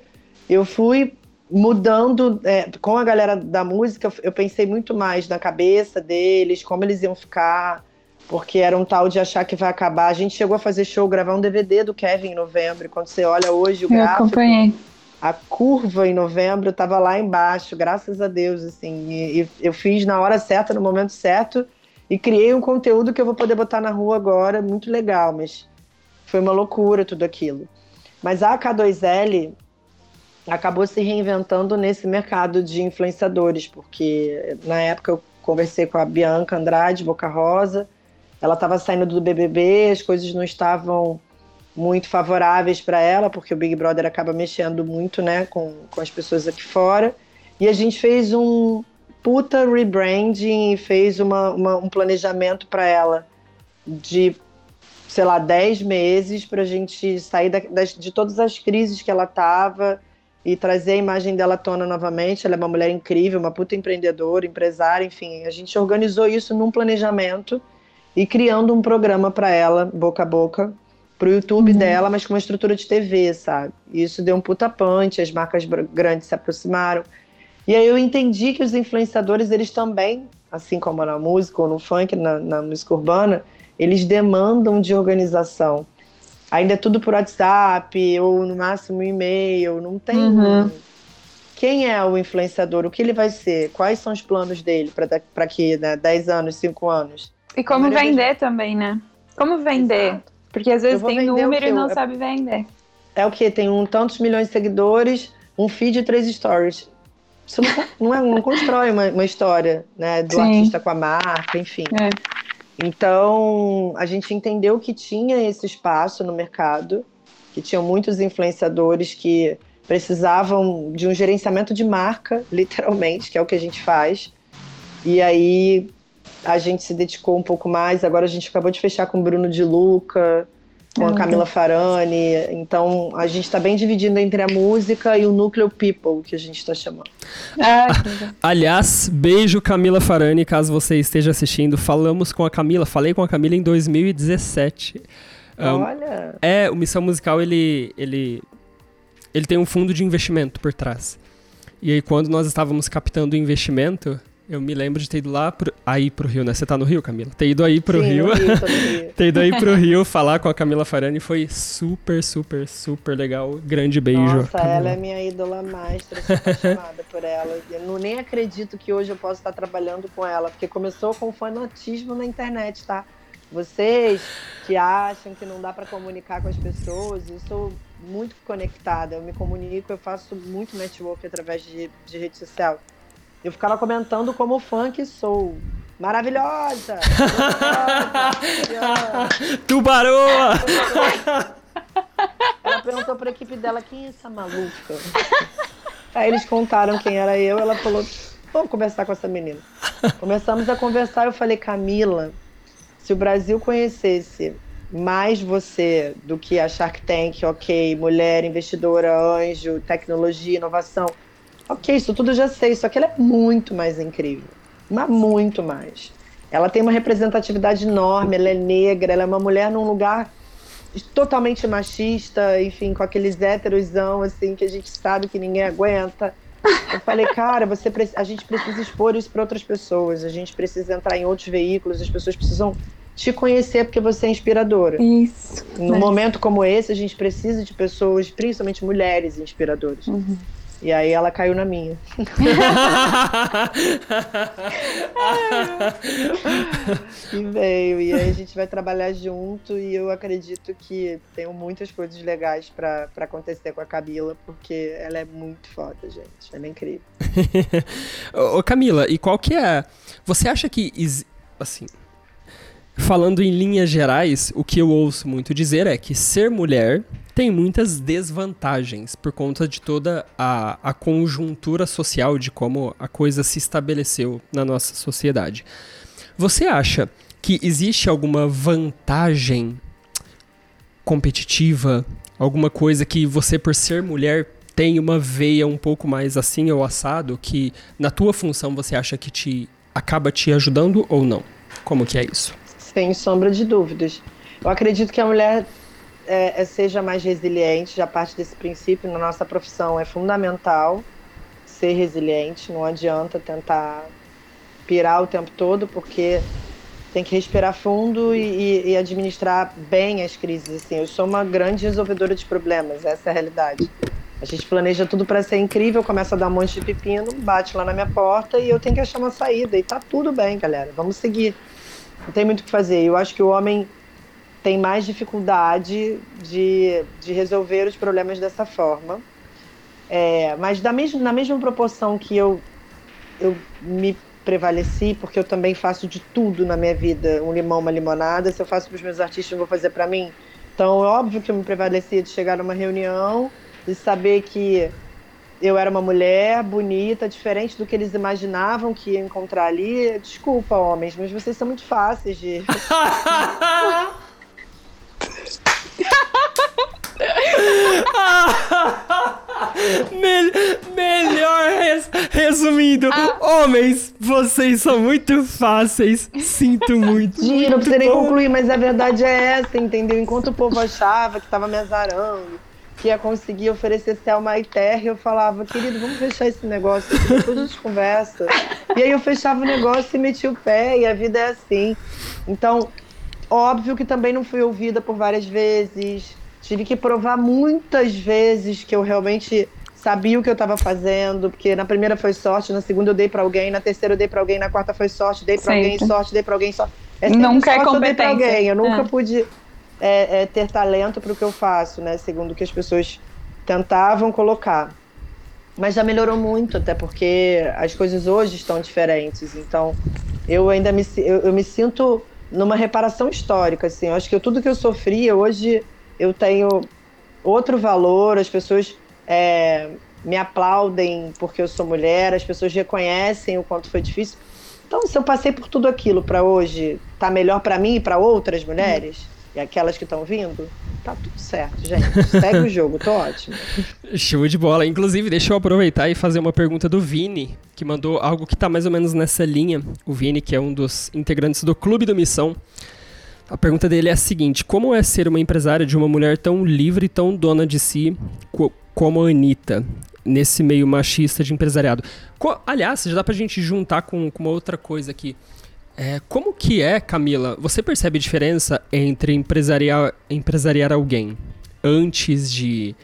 Eu fui mudando é, com a galera da música, eu pensei muito mais na cabeça deles, como eles iam ficar, porque era um tal de achar que vai acabar. A gente chegou a fazer show, gravar um DVD do Kevin em novembro. Quando você olha hoje o eu gráfico, acompanhei. a curva em novembro estava lá embaixo, graças a Deus, assim. E, e eu fiz na hora certa, no momento certo, e criei um conteúdo que eu vou poder botar na rua agora, muito legal, mas foi uma loucura tudo aquilo. Mas a K2L acabou se reinventando nesse mercado de influenciadores, porque na época eu conversei com a Bianca Andrade, Boca Rosa, ela estava saindo do BBB, as coisas não estavam muito favoráveis para ela, porque o Big Brother acaba mexendo muito né, com, com as pessoas aqui fora. E a gente fez um puta rebranding e fez uma, uma um planejamento para ela de, sei lá, 10 meses para a gente sair da, das, de todas as crises que ela estava e trazer a imagem dela à tona novamente. Ela é uma mulher incrível, uma puta empreendedora, empresária, enfim. A gente organizou isso num planejamento e criando um programa para ela, boca a boca, pro YouTube uhum. dela, mas com uma estrutura de TV, sabe? E isso deu um puta punch, as marcas grandes se aproximaram. E aí eu entendi que os influenciadores, eles também, assim como na música ou no funk, na, na música urbana, eles demandam de organização ainda é tudo por WhatsApp, ou no máximo e-mail, não tem. Uhum. Quem é o influenciador? O que ele vai ser? Quais são os planos dele para aqui, né? 10 anos, 5 anos? E como vender também, né? Como vender? Exato. Porque às vezes tem número e não sabe vender. É o que? Tem um, tantos milhões de seguidores, um feed e três stories. Isso não, não, é, não constrói uma, uma, história né, do Sim. artista com a marca, enfim. É. Então, a gente entendeu que tinha esse espaço no mercado, que tinham muitos influenciadores que precisavam de um gerenciamento de marca, literalmente, que é o que a gente faz. E aí a gente se dedicou um pouco mais. Agora a gente acabou de fechar com o Bruno de Luca, com a Camila Farani. Então a gente está bem dividido entre a música e o núcleo people, que a gente está chamando. Ah, Aliás, beijo Camila Farani, caso você esteja assistindo. Falamos com a Camila, falei com a Camila em 2017. Olha! Um, é, o Missão Musical, ele, ele, ele tem um fundo de investimento por trás. E aí, quando nós estávamos captando o investimento, eu me lembro de ter ido lá pro, aí pro Rio, né? Você tá no Rio, Camila? Ter ido aí pro Sim, Rio. Rio, Rio. ter ido aí pro Rio falar com a Camila Farani foi super, super, super legal. Grande beijo. Nossa, Camila. ela é minha ídola maestra, sou apaixonada por ela. Eu não, nem acredito que hoje eu possa estar trabalhando com ela, porque começou com fanatismo na internet, tá? Vocês que acham que não dá para comunicar com as pessoas, eu sou muito conectada, eu me comunico, eu faço muito network através de, de rede social. Eu ficava comentando como fã que sou. Maravilhosa! maravilhosa Tubaroa! Ela perguntou pra equipe dela quem é essa maluca. Aí eles contaram quem era eu, ela falou: vamos conversar com essa menina. Começamos a conversar, eu falei, Camila, se o Brasil conhecesse mais você do que a Shark Tank, ok, mulher, investidora, anjo, tecnologia, inovação Ok, isso tudo eu já sei, só que ela é muito mais incrível. Mas muito mais. Ela tem uma representatividade enorme, ela é negra, ela é uma mulher num lugar totalmente machista, enfim, com aqueles héterosão, assim, que a gente sabe que ninguém aguenta. Eu falei, cara, você a gente precisa expor isso para outras pessoas, a gente precisa entrar em outros veículos, as pessoas precisam te conhecer porque você é inspiradora. Isso. Num é. momento como esse, a gente precisa de pessoas, principalmente mulheres inspiradoras. Uhum. E aí ela caiu na minha. e veio. E aí a gente vai trabalhar junto e eu acredito que tenho muitas coisas legais para acontecer com a Camila, porque ela é muito foda, gente. Ela é incrível. Ô Camila, e qual que é. Você acha que. Assim, falando em linhas gerais, o que eu ouço muito dizer é que ser mulher tem muitas desvantagens por conta de toda a, a conjuntura social de como a coisa se estabeleceu na nossa sociedade. Você acha que existe alguma vantagem competitiva, alguma coisa que você, por ser mulher, tem uma veia um pouco mais assim ou assado, que na tua função você acha que te acaba te ajudando ou não? Como que é isso? Sem sombra de dúvidas. Eu acredito que a mulher é, é, seja mais resiliente, já parte desse princípio na nossa profissão é fundamental ser resiliente, não adianta tentar pirar o tempo todo, porque tem que respirar fundo e, e, administrar bem as crises. Assim, eu sou uma grande resolvedora de problemas, essa é a realidade. A gente planeja tudo para ser incrível, começa a dar um monte de pepino, bate lá na minha porta e eu tenho que achar uma saída. E tá tudo bem, galera. Vamos seguir. Não tem muito o que fazer. Eu acho que o homem tem mais dificuldade de, de resolver os problemas dessa forma. É, mas da mesma, na mesma proporção que eu, eu me prevaleci, porque eu também faço de tudo na minha vida, um limão, uma limonada, se eu faço para os meus artistas, eu vou fazer para mim. Então, é óbvio que eu me prevaleci de chegar numa reunião e saber que eu era uma mulher bonita, diferente do que eles imaginavam que ia encontrar ali. Desculpa, homens, mas vocês são muito fáceis de. Me melhor res resumindo, ah. homens, vocês são muito fáceis. Sinto muito. Não precisa nem concluir, mas a verdade é essa, entendeu? Enquanto o povo achava que tava me azarando, que ia conseguir oferecer Selma e Terra, eu falava, querido, vamos fechar esse negócio aqui, depois a gente conversa. E aí eu fechava o negócio e metia o pé, e a vida é assim. Então, óbvio que também não fui ouvida por várias vezes. Tive que provar muitas vezes que eu realmente sabia o que eu estava fazendo, porque na primeira foi sorte, na segunda eu dei para alguém, na terceira eu dei para alguém, na quarta foi sorte, dei para alguém sorte, dei para alguém sorte. É nunca é competência. Eu, alguém. eu nunca é. pude é, é, ter talento para o que eu faço, né? Segundo o que as pessoas tentavam colocar. Mas já melhorou muito, até porque as coisas hoje estão diferentes. Então, eu ainda me, eu, eu me sinto numa reparação histórica, assim. Eu acho que tudo que eu sofri, hoje eu tenho outro valor, as pessoas é, me aplaudem porque eu sou mulher, as pessoas reconhecem o quanto foi difícil. Então, se eu passei por tudo aquilo para hoje, tá melhor para mim e para outras mulheres, e aquelas que estão vindo, tá tudo certo, gente. Segue o jogo, tô ótimo. Show de bola. Inclusive, deixa eu aproveitar e fazer uma pergunta do Vini, que mandou algo que tá mais ou menos nessa linha. O Vini, que é um dos integrantes do Clube do Missão. A pergunta dele é a seguinte: Como é ser uma empresária de uma mulher tão livre e tão dona de si co como a Anitta? Nesse meio machista de empresariado. Co Aliás, já dá pra gente juntar com, com uma outra coisa aqui. É, como que é, Camila? Você percebe diferença entre empresariar, empresariar alguém antes de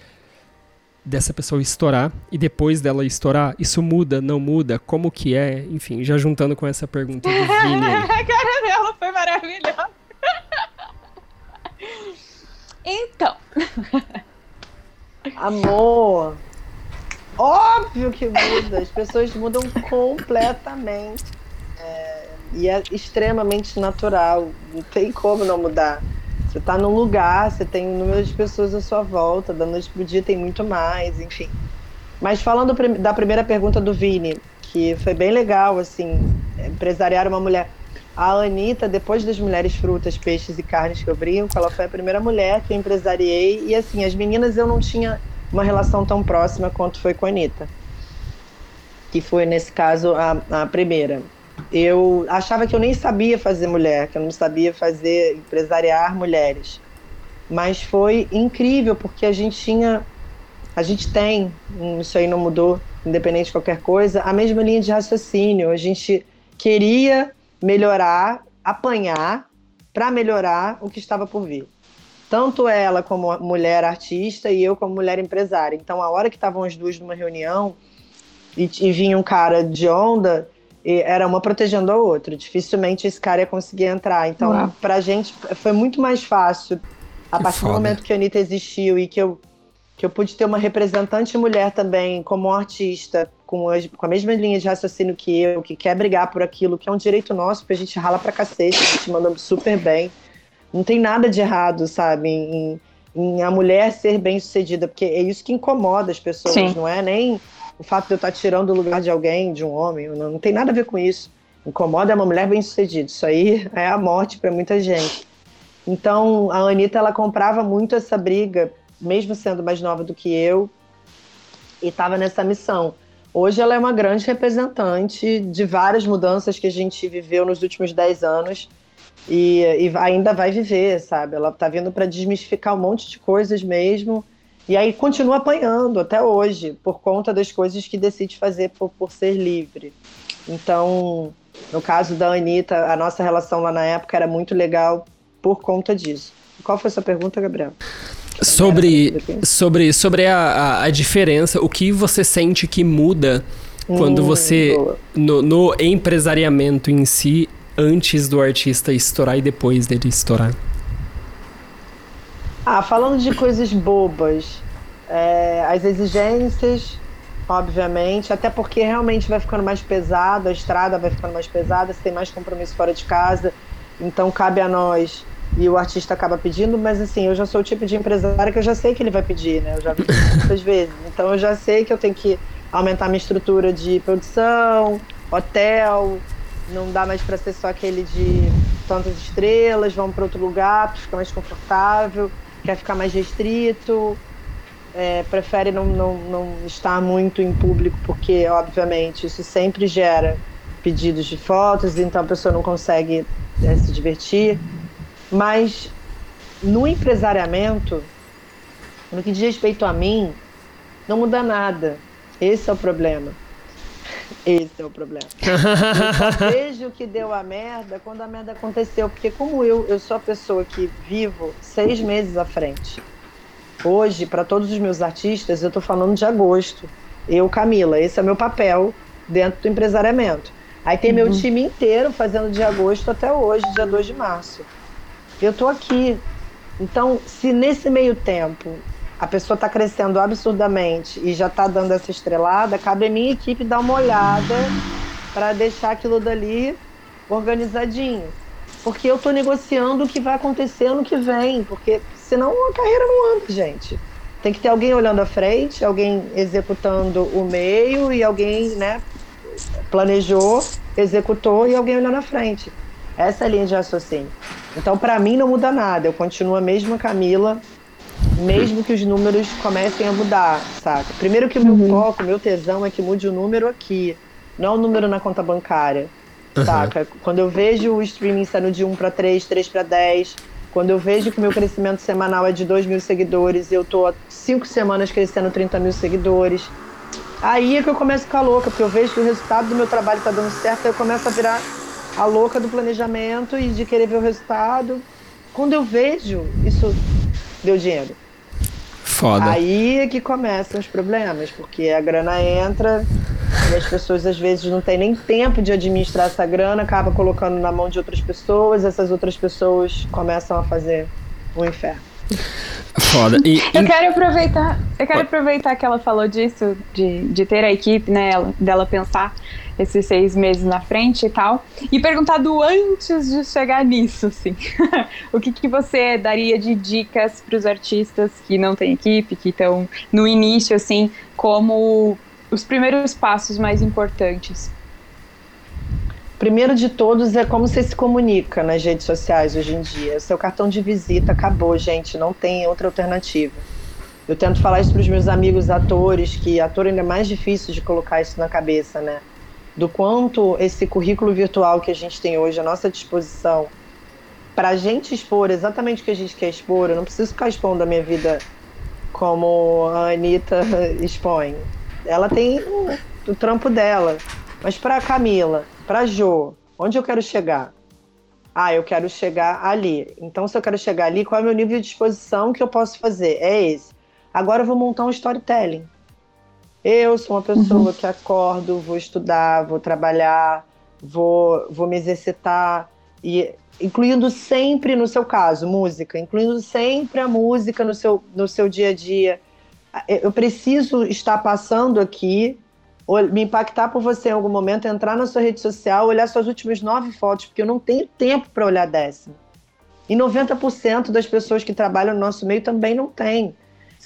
dessa pessoa estourar e depois dela estourar? Isso muda, não muda? Como que é? Enfim, já juntando com essa pergunta do Vini. a cara dela foi maravilhosa. então. Amor. Óbvio que muda. As pessoas mudam completamente. É, e é extremamente natural. Não tem como não mudar. Você está num lugar, você tem um número de pessoas à sua volta, da noite pro dia tem muito mais, enfim. Mas falando da primeira pergunta do Vini, que foi bem legal, assim, empresariar uma mulher. A Anitta, depois das mulheres frutas, peixes e carnes que eu brinco, ela foi a primeira mulher que eu empresariei. E assim, as meninas eu não tinha uma relação tão próxima quanto foi com a Anitta. Que foi, nesse caso, a, a primeira. Eu achava que eu nem sabia fazer mulher, que eu não sabia fazer empresariar mulheres. Mas foi incrível, porque a gente tinha, a gente tem, isso aí não mudou, independente de qualquer coisa, a mesma linha de raciocínio. A gente queria melhorar, apanhar para melhorar o que estava por vir. Tanto ela como mulher artista e eu como mulher empresária. Então, a hora que estavam as duas numa reunião e, e vinha um cara de onda, era uma protegendo a outra. Dificilmente esse cara ia conseguir entrar. Então, Uau. pra gente foi muito mais fácil a que partir foda. do momento que a Anitta existiu e que eu que eu pude ter uma representante mulher também como artista com, as, com a mesma linha de raciocínio que eu, que quer brigar por aquilo, que é um direito nosso, porque a gente rala pra cacete, a gente manda super bem. Não tem nada de errado, sabe, em, em a mulher ser bem sucedida, porque é isso que incomoda as pessoas, Sim. não é nem o fato de eu estar tirando o lugar de alguém, de um homem, não, não tem nada a ver com isso. Incomoda é uma mulher bem sucedida, isso aí é a morte para muita gente. Então, a Anitta, ela comprava muito essa briga mesmo sendo mais nova do que eu, e estava nessa missão. Hoje ela é uma grande representante de várias mudanças que a gente viveu nos últimos 10 anos e, e ainda vai viver, sabe? Ela está vindo para desmistificar um monte de coisas mesmo. E aí continua apanhando até hoje, por conta das coisas que decide fazer por, por ser livre. Então, no caso da Anitta, a nossa relação lá na época era muito legal por conta disso. Qual foi a sua pergunta, Gabriel? Sobre, sobre, sobre a, a, diferença, o que você sente que muda quando hum, você. No, no, empresariamento em si, antes do artista estourar e depois dele estourar? Ah, falando de coisas bobas, é, as exigências, obviamente, até porque realmente vai ficando mais pesado, a estrada vai ficando mais pesada, você tem mais compromisso fora de casa, então cabe a nós e o artista acaba pedindo, mas assim, eu já sou o tipo de empresária que eu já sei que ele vai pedir, né? Eu já vi muitas vezes. Então eu já sei que eu tenho que aumentar minha estrutura de produção, hotel, não dá mais para ser só aquele de tantas estrelas, vamos para outro lugar para ficar mais confortável, quer ficar mais restrito. é, prefere não, não, não estar muito em público, porque, obviamente, isso sempre gera pedidos de fotos, então a pessoa não consegue é, se divertir. Mas no empresariamento, no que diz respeito a mim, não muda nada. Esse é o problema. Esse é o problema. eu vejo que deu a merda quando a merda aconteceu. Porque como eu, eu sou a pessoa que vivo seis meses à frente. Hoje, para todos os meus artistas, eu estou falando de agosto. Eu, Camila, esse é meu papel dentro do empresariamento. Aí tem uhum. meu time inteiro fazendo de agosto até hoje, dia 2 de março. Eu estou aqui. Então, se nesse meio tempo a pessoa está crescendo absurdamente e já está dando essa estrelada, cabe a minha equipe dar uma olhada para deixar aquilo dali organizadinho. Porque eu estou negociando o que vai acontecer no que vem, porque senão a carreira não anda, gente. Tem que ter alguém olhando à frente, alguém executando o meio e alguém, né, planejou, executou e alguém olhando à frente. Essa é a linha de raciocínio. Então, para mim, não muda nada. Eu continuo a mesma Camila, mesmo que os números comecem a mudar, saca? Primeiro que o meu uhum. foco, meu tesão é que mude o número aqui, não o número na conta bancária, uhum. saca? Quando eu vejo o streaming saindo de 1 para 3, 3 para 10, quando eu vejo que o meu crescimento semanal é de 2 mil seguidores e eu tô há 5 semanas crescendo 30 mil seguidores, aí é que eu começo a ficar louca, porque eu vejo que o resultado do meu trabalho tá dando certo, aí eu começo a virar a louca do planejamento e de querer ver o resultado. Quando eu vejo, isso deu dinheiro. Foda. Aí é que começam os problemas, porque a grana entra e as pessoas às vezes não têm nem tempo de administrar essa grana, acaba colocando na mão de outras pessoas, essas outras pessoas começam a fazer o inferno. Foda. E, eu quero aproveitar, eu quero aproveitar que ela falou disso, de, de ter a equipe, né, dela pensar esses seis meses na frente e tal, e perguntar do antes de chegar nisso, assim. o que, que você daria de dicas para os artistas que não têm equipe, que estão no início, assim, como os primeiros passos mais importantes? Primeiro de todos é como você se comunica nas redes sociais hoje em dia. Seu cartão de visita acabou, gente, não tem outra alternativa. Eu tento falar isso para os meus amigos atores, que ator ainda é mais difícil de colocar isso na cabeça, né? Do quanto esse currículo virtual que a gente tem hoje à nossa disposição, para a gente expor exatamente o que a gente quer expor, eu não preciso ficar expondo a minha vida como a Anitta expõe. Ela tem o, o trampo dela. Mas para Camila, para Jo, onde eu quero chegar? Ah, eu quero chegar ali. Então, se eu quero chegar ali, qual é o meu nível de disposição que eu posso fazer? É esse. Agora eu vou montar um storytelling. Eu sou uma pessoa uhum. que acordo, vou estudar, vou trabalhar, vou, vou me exercitar, e incluindo sempre, no seu caso, música, incluindo sempre a música no seu, no seu dia a dia. Eu preciso estar passando aqui me impactar por você em algum momento, entrar na sua rede social, olhar suas últimas nove fotos, porque eu não tenho tempo para olhar décima. E 90% das pessoas que trabalham no nosso meio também não tem.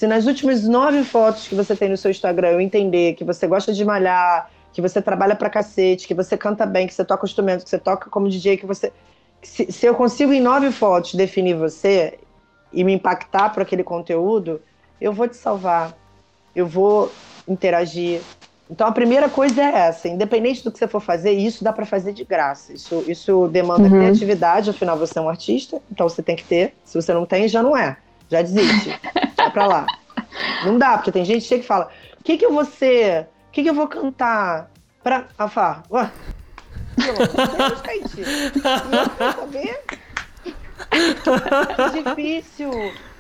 Se nas últimas nove fotos que você tem no seu Instagram eu entender que você gosta de malhar, que você trabalha pra cacete, que você canta bem, que você toca instrumento, que você toca como DJ, que você. Se, se eu consigo em nove fotos definir você e me impactar por aquele conteúdo, eu vou te salvar. Eu vou interagir, então a primeira coisa é essa, independente do que você for fazer, isso dá para fazer de graça. Isso, isso demanda uhum. criatividade, afinal você é um artista, então você tem que ter. Se você não tem, já não é. Já desiste. Vai pra lá. Não dá, porque tem gente que chega e fala: o que, que eu vou ser? O que, que eu vou cantar? Pra. Afá, ué. Amor de Deus, Não saber? É difícil.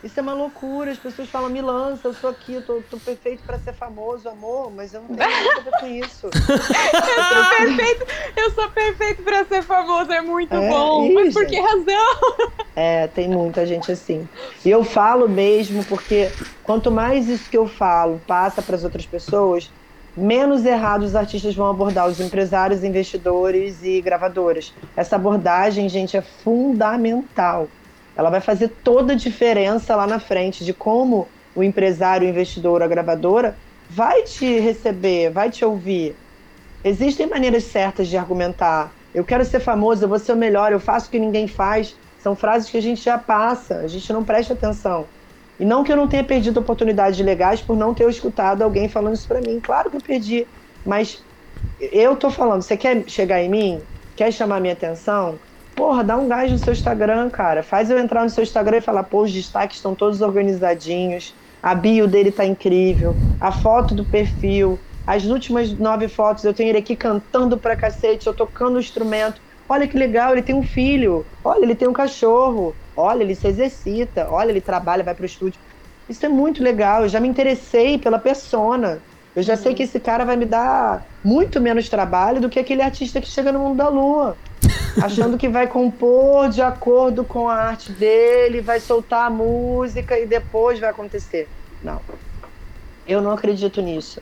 Isso é uma loucura. As pessoas falam, me lança, eu sou aqui, eu tô, tô perfeito para ser famoso, amor, mas eu não tenho nada a ver com isso. eu sou perfeito, eu sou perfeito para ser famoso, é muito é, bom. Mas por que razão? É, tem muita gente assim. E eu falo mesmo porque quanto mais isso que eu falo passa para as outras pessoas, menos errado os artistas vão abordar os empresários, investidores e gravadoras. Essa abordagem, gente, é fundamental. Ela vai fazer toda a diferença lá na frente de como o empresário, o investidor, a gravadora vai te receber, vai te ouvir. Existem maneiras certas de argumentar. Eu quero ser famoso, eu vou ser o melhor, eu faço o que ninguém faz. São frases que a gente já passa, a gente não presta atenção. E não que eu não tenha perdido oportunidades legais por não ter escutado alguém falando isso para mim. Claro que eu perdi, mas eu tô falando, você quer chegar em mim? Quer chamar minha atenção? Porra, dá um gás no seu Instagram, cara. Faz eu entrar no seu Instagram e falar, pô, os destaques estão todos organizadinhos, a bio dele tá incrível, a foto do perfil, as últimas nove fotos eu tenho ele aqui cantando pra cacete, eu tocando o instrumento. Olha que legal, ele tem um filho. Olha, ele tem um cachorro. Olha, ele se exercita. Olha, ele trabalha, vai pro estúdio. Isso é muito legal. Eu já me interessei pela persona. Eu já uhum. sei que esse cara vai me dar muito menos trabalho do que aquele artista que chega no mundo da lua. achando que vai compor de acordo com a arte dele, vai soltar a música e depois vai acontecer. Não. Eu não acredito nisso.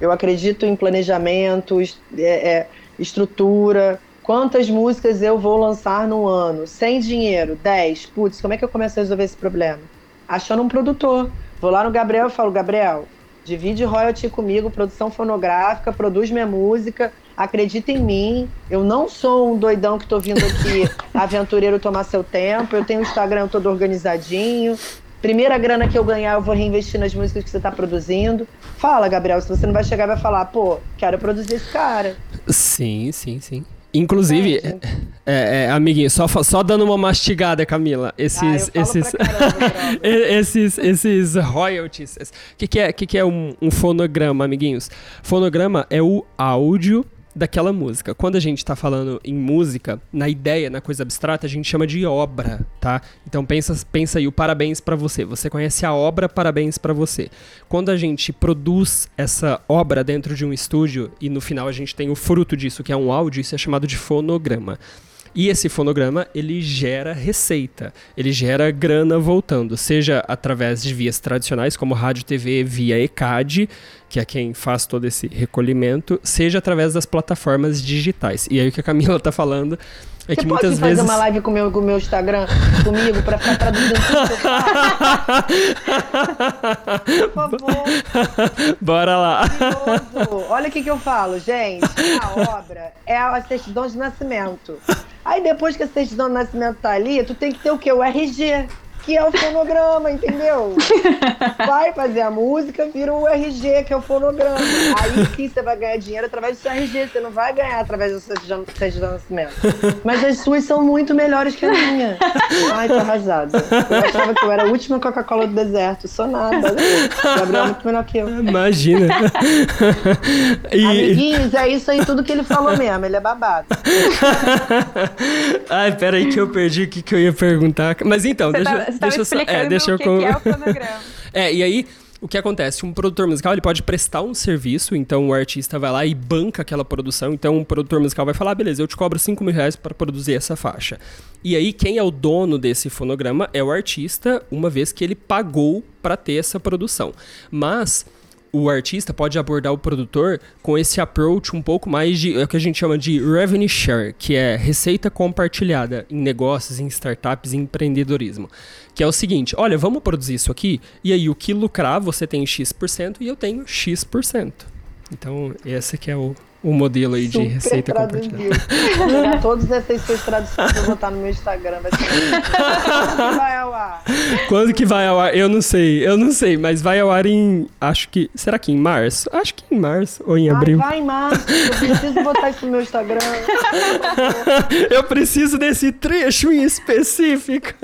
Eu acredito em planejamento, é, é, estrutura. Quantas músicas eu vou lançar no ano? Sem dinheiro, 10. Putz, como é que eu começo a resolver esse problema? Achando um produtor. Vou lá no Gabriel e falo, Gabriel, divide royalty comigo, produção fonográfica, produz minha música, acredita em mim. Eu não sou um doidão que tô vindo aqui aventureiro tomar seu tempo. Eu tenho o Instagram todo organizadinho. Primeira grana que eu ganhar, eu vou reinvestir nas músicas que você está produzindo. Fala, Gabriel, se você não vai chegar e vai falar, pô, quero produzir esse cara. Sim, sim, sim. Inclusive, é, é, é, amiguinho, só, só dando uma mastigada, Camila, esses ah, esses, caramba, esses esses royalties. O que, que, é, que, que é um, um fonograma, amiguinhos? Fonograma é o áudio daquela música. Quando a gente está falando em música, na ideia, na coisa abstrata, a gente chama de obra, tá? Então pensa, pensa aí o parabéns para você. Você conhece a obra, parabéns para você. Quando a gente produz essa obra dentro de um estúdio e no final a gente tem o fruto disso, que é um áudio, isso é chamado de fonograma. E esse fonograma, ele gera receita, ele gera grana voltando, seja através de vias tradicionais, como rádio, TV, via ECAD, que é quem faz todo esse recolhimento, seja através das plataformas digitais. E aí o que a Camila está falando é que muitas pode vezes. fazer uma live com meu, o meu Instagram comigo pra ficar traduzindo tudo Por favor. Bora lá. Olha o que, que eu falo, gente. A obra é a certidão de nascimento. Aí depois que a certidão de nascimento tá ali, tu tem que ter o quê? O RG que é o fonograma, entendeu? Vai fazer a música, vira o RG, que é o fonograma. Aí que você vai ganhar dinheiro através do seu RG, você não vai ganhar através do seu certidão de nascimento. Mas as suas são muito melhores que a minha. Ai, tô arrasada. Eu achava que eu era a última Coca-Cola do deserto. Sou nada. Gabriel é muito melhor que eu. Imagina. e... Amiguinhos, é isso aí tudo que ele falou mesmo. Ele é babado. Ai, peraí que eu perdi o que, que eu ia perguntar. Mas então, você deixa, tá, deixa eu só. É, deixa eu. Que, que é o fonograma. é, e aí o que acontece? Um produtor musical ele pode prestar um serviço, então o artista vai lá e banca aquela produção. Então o produtor musical vai falar: ah, beleza, eu te cobro 5 mil reais para produzir essa faixa. E aí, quem é o dono desse fonograma é o artista, uma vez que ele pagou para ter essa produção. Mas o artista pode abordar o produtor com esse approach um pouco mais de é o que a gente chama de revenue share, que é receita compartilhada em negócios, em startups, em empreendedorismo. Que é o seguinte: olha, vamos produzir isso aqui, e aí o que lucrar você tem X% e eu tenho X%. Então, esse que é o, o modelo aí de receita compartilhada. Vou pegar todas essas suas traduções e botar no meu Instagram. Vai ser... Vai ao ar? Quando que vai ao ar? Eu não sei, eu não sei, mas vai ao ar em. Acho que. Será que em março? Acho que em março ou em abril. Ai, vai em março. Eu preciso botar isso no meu Instagram. eu preciso desse trecho em específico.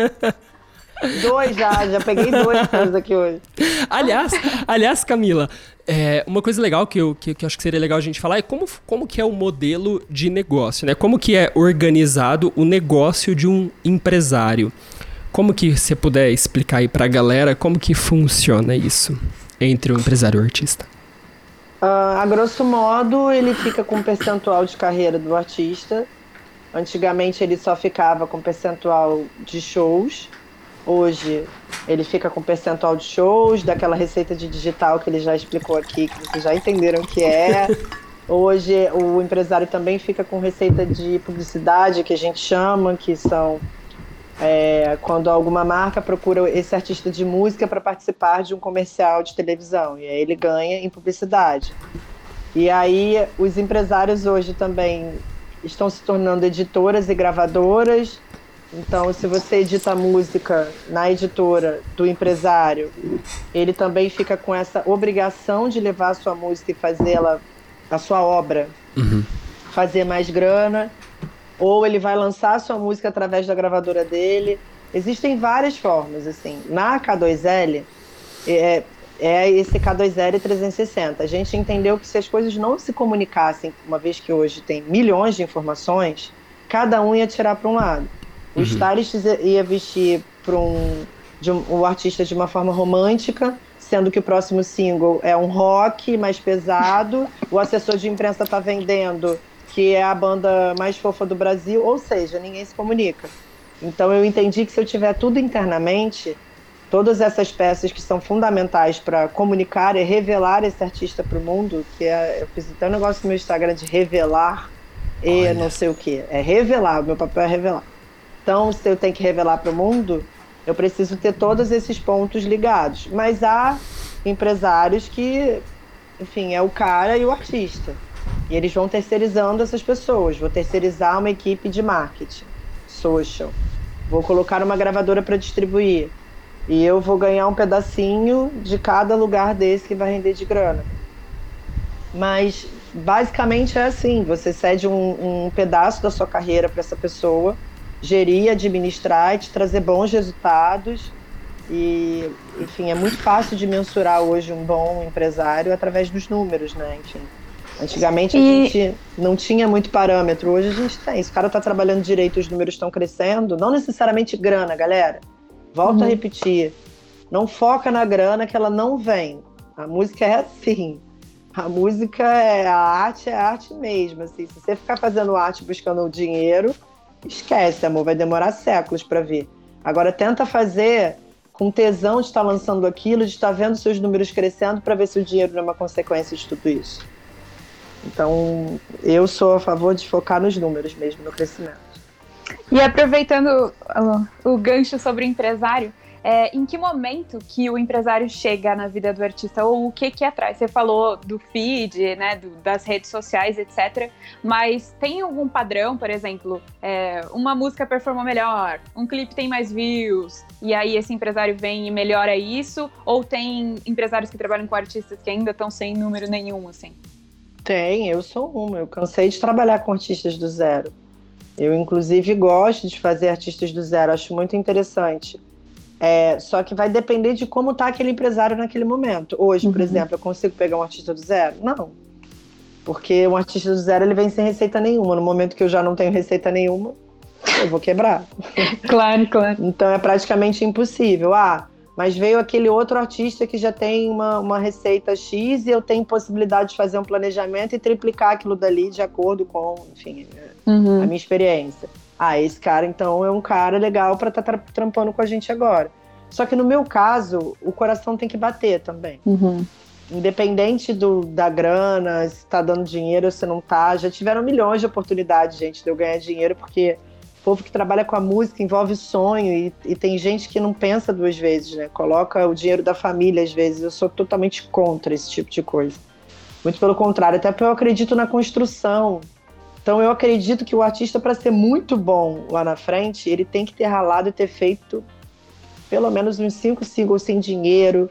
Dois já, já peguei dois coisas aqui hoje. Aliás, aliás, Camila, é, uma coisa legal que eu, que, que eu acho que seria legal a gente falar é como, como que é o modelo de negócio, né? Como que é organizado o negócio de um empresário. Como que você puder explicar aí pra galera como que funciona isso entre o empresário e o artista? Uh, a grosso modo, ele fica com um percentual de carreira do artista. Antigamente ele só ficava com percentual de shows. Hoje ele fica com percentual de shows, daquela receita de digital que ele já explicou aqui, que vocês já entenderam que é. Hoje o empresário também fica com receita de publicidade, que a gente chama, que são é, quando alguma marca procura esse artista de música para participar de um comercial de televisão. E aí ele ganha em publicidade. E aí os empresários hoje também estão se tornando editoras e gravadoras Então, se você edita música na editora do empresário, ele também fica com essa obrigação de levar a sua música e fazê-la, a sua obra, uhum. fazer mais grana. Ou ele vai lançar sua música através da gravadora dele. Existem várias formas, assim. Na K2L, é, é esse K2L 360. A gente entendeu que se as coisas não se comunicassem, uma vez que hoje tem milhões de informações, cada um ia tirar para um lado. O uhum. stylist ia vestir para um, um, o artista de uma forma romântica, sendo que o próximo single é um rock mais pesado. o assessor de imprensa está vendendo que é a banda mais fofa do Brasil, ou seja, ninguém se comunica. Então eu entendi que se eu tiver tudo internamente, todas essas peças que são fundamentais para comunicar e revelar esse artista para o mundo, que é, eu fiz até um negócio no meu Instagram de revelar e Olha. não sei o que, é revelar, o meu papel é revelar. Então, se eu tenho que revelar para o mundo, eu preciso ter todos esses pontos ligados. Mas há empresários que, enfim, é o cara e o artista. E eles vão terceirizando essas pessoas. Vou terceirizar uma equipe de marketing, social. Vou colocar uma gravadora para distribuir. E eu vou ganhar um pedacinho de cada lugar desse que vai render de grana. Mas basicamente é assim: você cede um, um pedaço da sua carreira para essa pessoa gerir, administrar te trazer bons resultados. E, enfim, é muito fácil de mensurar hoje um bom empresário através dos números, né? Enfim. Antigamente a e... gente não tinha muito parâmetro, hoje a gente tem. Se o cara está trabalhando direito, os números estão crescendo, não necessariamente grana, galera. Volto uhum. a repetir. Não foca na grana que ela não vem. A música é assim. A música é a arte, é a arte mesmo. Assim. Se você ficar fazendo arte buscando o dinheiro, esquece, amor, vai demorar séculos para ver. Agora tenta fazer com tesão de estar lançando aquilo, de estar vendo seus números crescendo para ver se o dinheiro não é uma consequência de tudo isso. Então, eu sou a favor de focar nos números mesmo, no crescimento. E aproveitando o, gancho sobre empresário, é, em que momento que o empresário chega na vida do artista ou o que que atrás? Você falou do feed, né, do, das redes sociais, etc. Mas tem algum padrão, por exemplo, é, uma música performou melhor, um clipe tem mais views e aí esse empresário vem e melhora isso? Ou tem empresários que trabalham com artistas que ainda estão sem número nenhum, assim? Tem, eu sou uma. Eu cansei de trabalhar com artistas do zero. Eu, inclusive, gosto de fazer artistas do zero, acho muito interessante. É, só que vai depender de como está aquele empresário naquele momento. Hoje, por uhum. exemplo, eu consigo pegar um artista do zero? Não. Porque um artista do zero ele vem sem receita nenhuma. No momento que eu já não tenho receita nenhuma, eu vou quebrar. Claro, claro. então é praticamente impossível. Ah, mas veio aquele outro artista que já tem uma, uma receita X e eu tenho possibilidade de fazer um planejamento e triplicar aquilo dali de acordo com, enfim, uhum. a minha experiência. Ah, esse cara então é um cara legal para estar tá trampando com a gente agora. Só que no meu caso, o coração tem que bater também. Uhum. Independente do, da grana, se tá dando dinheiro ou se não tá. Já tiveram milhões de oportunidades, gente, de eu ganhar dinheiro, porque povo que trabalha com a música envolve sonho e, e, tem gente que não pensa duas vezes, né? Coloca o dinheiro da família às vezes. Eu sou totalmente contra esse tipo de coisa. Muito pelo contrário, até porque eu acredito na construção. Então eu acredito que o artista, para ser muito bom lá na frente, ele tem que ter ralado e ter feito pelo menos uns cinco singles sem dinheiro,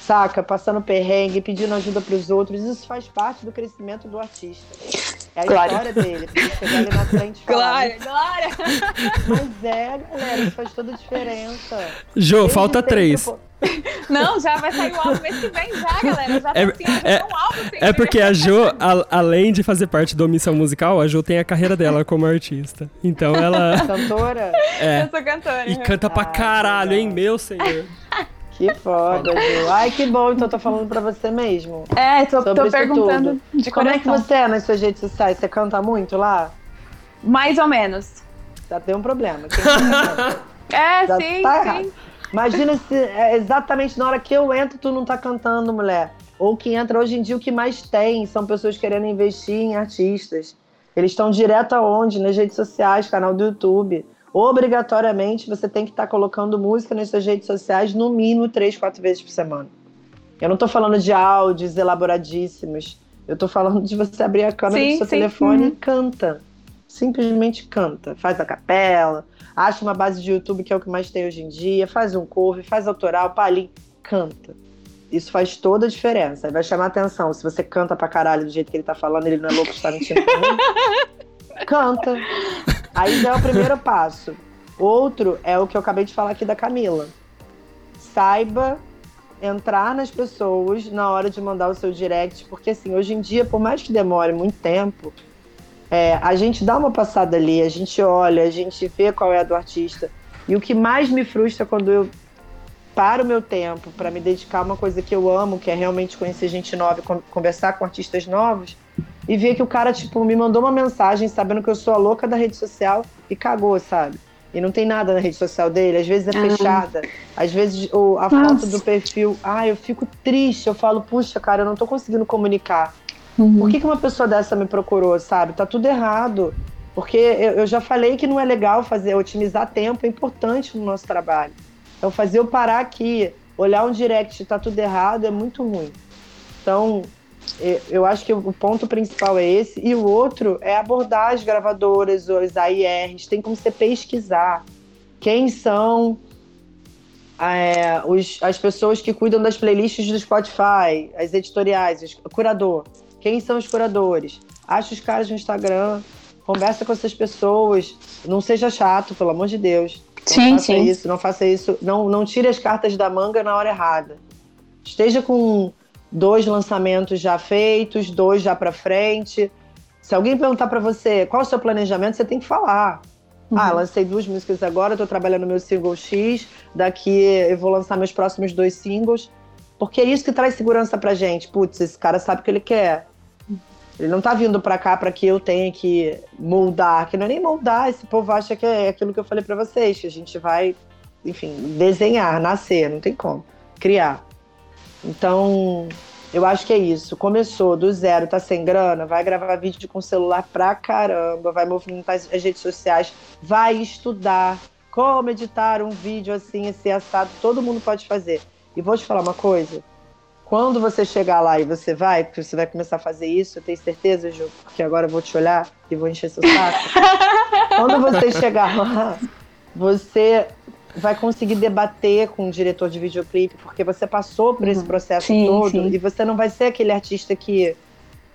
saca? Passando perrengue, pedindo ajuda para os outros. Isso faz parte do crescimento do artista. É a claro. história dele, pra ele chegar ali na frente e falar. Glória, glória! Mas é, galera, isso faz toda a diferença. Jô, falta três. Não, já vai sair o álbum mês que vem já, galera. Já é, tá assim, é, um álbum É porque a Jo, a, além de fazer parte da omissão musical, a Jo tem a carreira dela como artista. Então ela... Cantora? É. Eu sou cantora. E canta pra ah, caralho, hein, meu senhor. Que foda, Ju. Ai, que bom, então eu tô falando pra você mesmo. É, tô, tô perguntando de Como é que você é nas suas redes sociais? Você canta muito lá? Mais ou menos. Já tem um problema. é, Já sim, tá sim. Errado. Imagina se é exatamente na hora que eu entro, tu não tá cantando, mulher. Ou que entra hoje em dia, o que mais tem são pessoas querendo investir em artistas. Eles estão direto aonde? Nas redes sociais, canal do YouTube obrigatoriamente você tem que estar tá colocando música nas suas redes sociais no mínimo três, quatro vezes por semana. Eu não estou falando de áudios elaboradíssimos. Eu estou falando de você abrir a câmera sim, do seu sim. telefone uhum. e canta. Simplesmente canta, faz a capela, acha uma base de YouTube que é o que mais tem hoje em dia, faz um cover, faz autoral, palim, canta. Isso faz toda a diferença. Vai chamar atenção. Se você canta pra caralho do jeito que ele tá falando, ele não é louco, está mentindo pra mim. Canta. Aí já é o primeiro passo. Outro é o que eu acabei de falar aqui da Camila. Saiba entrar nas pessoas na hora de mandar o seu direct, porque assim, hoje em dia, por mais que demore muito tempo, é, a gente dá uma passada ali, a gente olha, a gente vê qual é a do artista. E o que mais me frustra quando eu paro meu tempo para me dedicar a uma coisa que eu amo, que é realmente conhecer gente nova e conversar com artistas novos, e ver que o cara, tipo, me mandou uma mensagem sabendo que eu sou a louca da rede social e cagou, sabe? E não tem nada na rede social dele, às vezes é ah. fechada, às vezes o, a Nossa. foto do perfil, ah, eu fico triste, eu falo, puxa, cara, eu não tô conseguindo comunicar. Uhum. Por que, que uma pessoa dessa me procurou, sabe? Tá tudo errado. Porque eu, eu já falei que não é legal fazer, otimizar tempo é importante no nosso trabalho. Então, fazer eu parar aqui, olhar um direct e tá tudo errado é muito ruim. Então, eu acho que o ponto principal é esse. E o outro é abordar as gravadoras, os AIRs. Tem como você pesquisar quem são é, os, as pessoas que cuidam das playlists do Spotify, as editoriais, o curador. Quem são os curadores? Acha os caras no Instagram, conversa com essas pessoas. Não seja chato, pelo amor de Deus. Não sim, faça sim. isso, não faça isso. Não, não tire as cartas da manga na hora errada. Esteja com dois lançamentos já feitos, dois já para frente. Se alguém perguntar para você qual é o seu planejamento, você tem que falar. Uhum. Ah, lancei duas músicas agora, estou trabalhando meu single X, daqui eu vou lançar meus próximos dois singles. Porque é isso que traz segurança pra gente. Putz, esse cara sabe o que ele quer. Ele não tá vindo pra cá para que eu tenha que moldar, que não é nem moldar, esse povo acha que é aquilo que eu falei para vocês, que a gente vai, enfim, desenhar, nascer, não tem como, criar. Então, eu acho que é isso. Começou do zero, tá sem grana, vai gravar vídeo com celular pra caramba, vai movimentar as redes sociais, vai estudar como editar um vídeo assim, esse assado, todo mundo pode fazer. E vou te falar uma coisa. Quando você chegar lá e você vai, porque você vai começar a fazer isso, eu tenho certeza, Ju, porque agora eu vou te olhar e vou encher seu saco. Quando você chegar lá, você vai conseguir debater com o diretor de videoclipe, porque você passou por uhum. esse processo sim, todo sim. e você não vai ser aquele artista que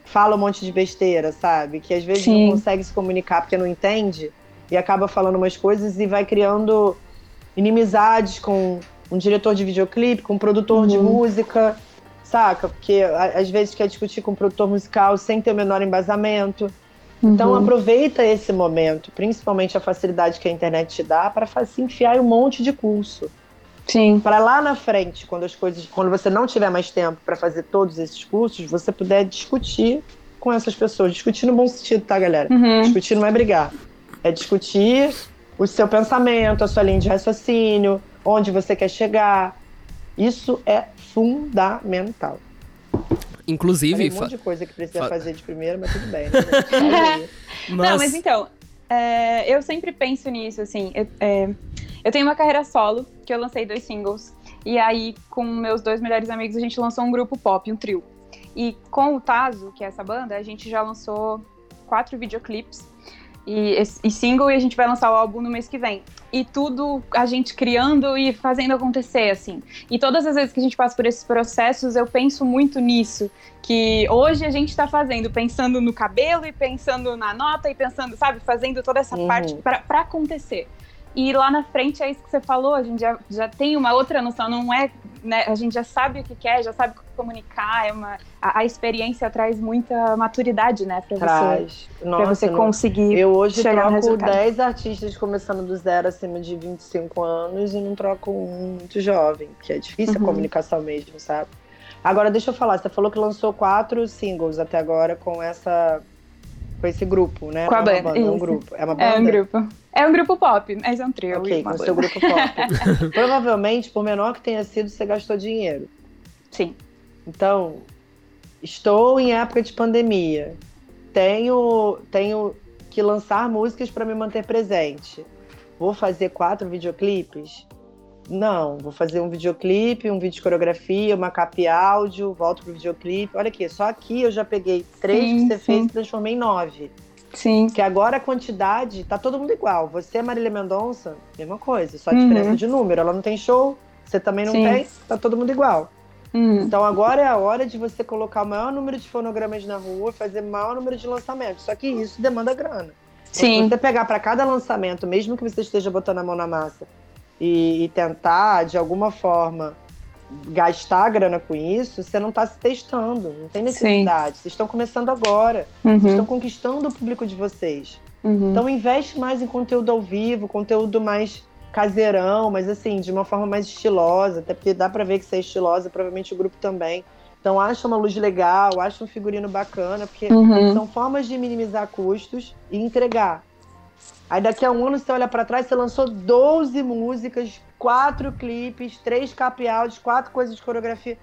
fala um monte de besteira, sabe? Que às vezes sim. não consegue se comunicar porque não entende e acaba falando umas coisas e vai criando inimizades com um diretor de videoclipe, com um produtor uhum. de música, saca? Porque às vezes quer discutir com um produtor musical sem ter o menor embasamento. Então uhum. aproveita esse momento, principalmente a facilidade que a internet te dá, para se enfiar em um monte de curso. Sim. Para lá na frente, quando as coisas, quando você não tiver mais tempo para fazer todos esses cursos, você puder discutir com essas pessoas, discutir no bom sentido, tá, galera? Uhum. Discutir não é brigar, é discutir o seu pensamento, a sua linha de raciocínio, onde você quer chegar. Isso é fundamental. Inclusive. Tem um monte de coisa que precisa fazer de primeiro, mas tudo bem. Né? mas... Não, mas então, é, eu sempre penso nisso, assim. Eu, é, eu tenho uma carreira solo, que eu lancei dois singles. E aí, com meus dois melhores amigos, a gente lançou um grupo pop, um trio. E com o Tazo, que é essa banda, a gente já lançou quatro videoclipes e, e single e a gente vai lançar o álbum no mês que vem. E tudo a gente criando e fazendo acontecer, assim. E todas as vezes que a gente passa por esses processos, eu penso muito nisso. Que hoje a gente está fazendo, pensando no cabelo e pensando na nota e pensando, sabe, fazendo toda essa uhum. parte para acontecer. E lá na frente é isso que você falou, a gente já, já tem uma outra noção, não é, né, a gente já sabe o que quer, já sabe comunicar, é uma, a, a experiência traz muita maturidade, né, pra traz. você, Nossa, pra você conseguir Eu hoje troco 10 artistas começando do zero, acima de 25 anos, e não troco um muito jovem, que é difícil uhum. a comunicação mesmo, sabe? Agora, deixa eu falar, você falou que lançou quatro singles até agora com essa com esse grupo, né? Com a banda. É, um grupo. É uma banda? É um grupo. É um grupo pop, mas é um trio. Ok, com o seu grupo pop. Provavelmente, por menor que tenha sido, você gastou dinheiro. Sim. Então, estou em época de pandemia. Tenho, tenho que lançar músicas para me manter presente. Vou fazer quatro videoclipes? Não, vou fazer um videoclipe, um vídeo de coreografia, uma cap áudio, volto pro videoclipe. Olha aqui, só aqui eu já peguei três sim, que você sim. fez e transformei em nove. Sim. Que agora a quantidade tá todo mundo igual. Você, Marília Mendonça, mesma coisa, só a diferença Uhum. de número. Ela não tem show, você também não Sim. tem, tá todo mundo igual. Uhum. Então agora é a hora de você colocar o maior número de fonogramas na rua, fazer o maior número de lançamentos. Só que isso demanda grana. Então, Sim. Se você pegar para cada lançamento, mesmo que você esteja botando a mão na massa e, e tentar, de alguma forma, gastar grana com isso, você não está se testando, não tem necessidade. Vocês estão começando agora, vocês Uhum. estão conquistando o público de vocês. Uhum. Então investe mais em conteúdo ao vivo, conteúdo mais caseirão, mas assim, de uma forma mais estilosa, até porque dá pra ver que você é estilosa, provavelmente o grupo também. Então acha uma luz legal, acha um figurino bacana, porque Uhum. são formas de minimizar custos e entregar. Aí daqui a um ano você olha pra trás, você lançou 12 músicas, quatro clipes, três cap áudios, quatro coisas de coreografia.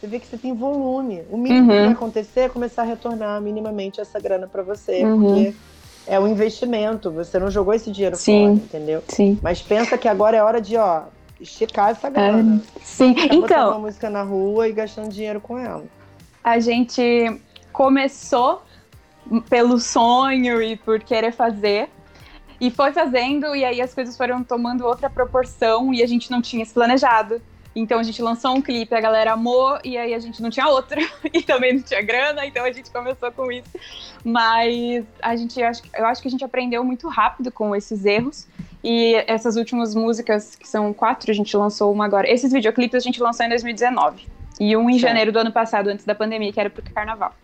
Você vê que você tem volume. O mínimo que Uhum. vai acontecer é começar a retornar minimamente essa grana pra você, Uhum. porque é um investimento. Você não jogou esse dinheiro Sim. fora, entendeu? Sim. Mas pensa que agora é hora de, ó, esticar essa grana. Sim. Tá botando uma Então, música na rua e gastando dinheiro com ela. a gente começou pelo sonho e por querer fazer. E foi fazendo, e aí as coisas foram tomando outra proporção e a gente não tinha se planejado. Então a gente lançou um clipe, a galera amou, e aí a gente não tinha outro, e também não tinha grana, então a gente começou com isso. Mas a gente, eu acho, que a gente aprendeu muito rápido com esses erros. E essas últimas músicas, que são quatro, a gente lançou uma agora. Esses videoclipes a gente lançou em 2019. E um em janeiro do ano passado, antes da pandemia, que era pro carnaval.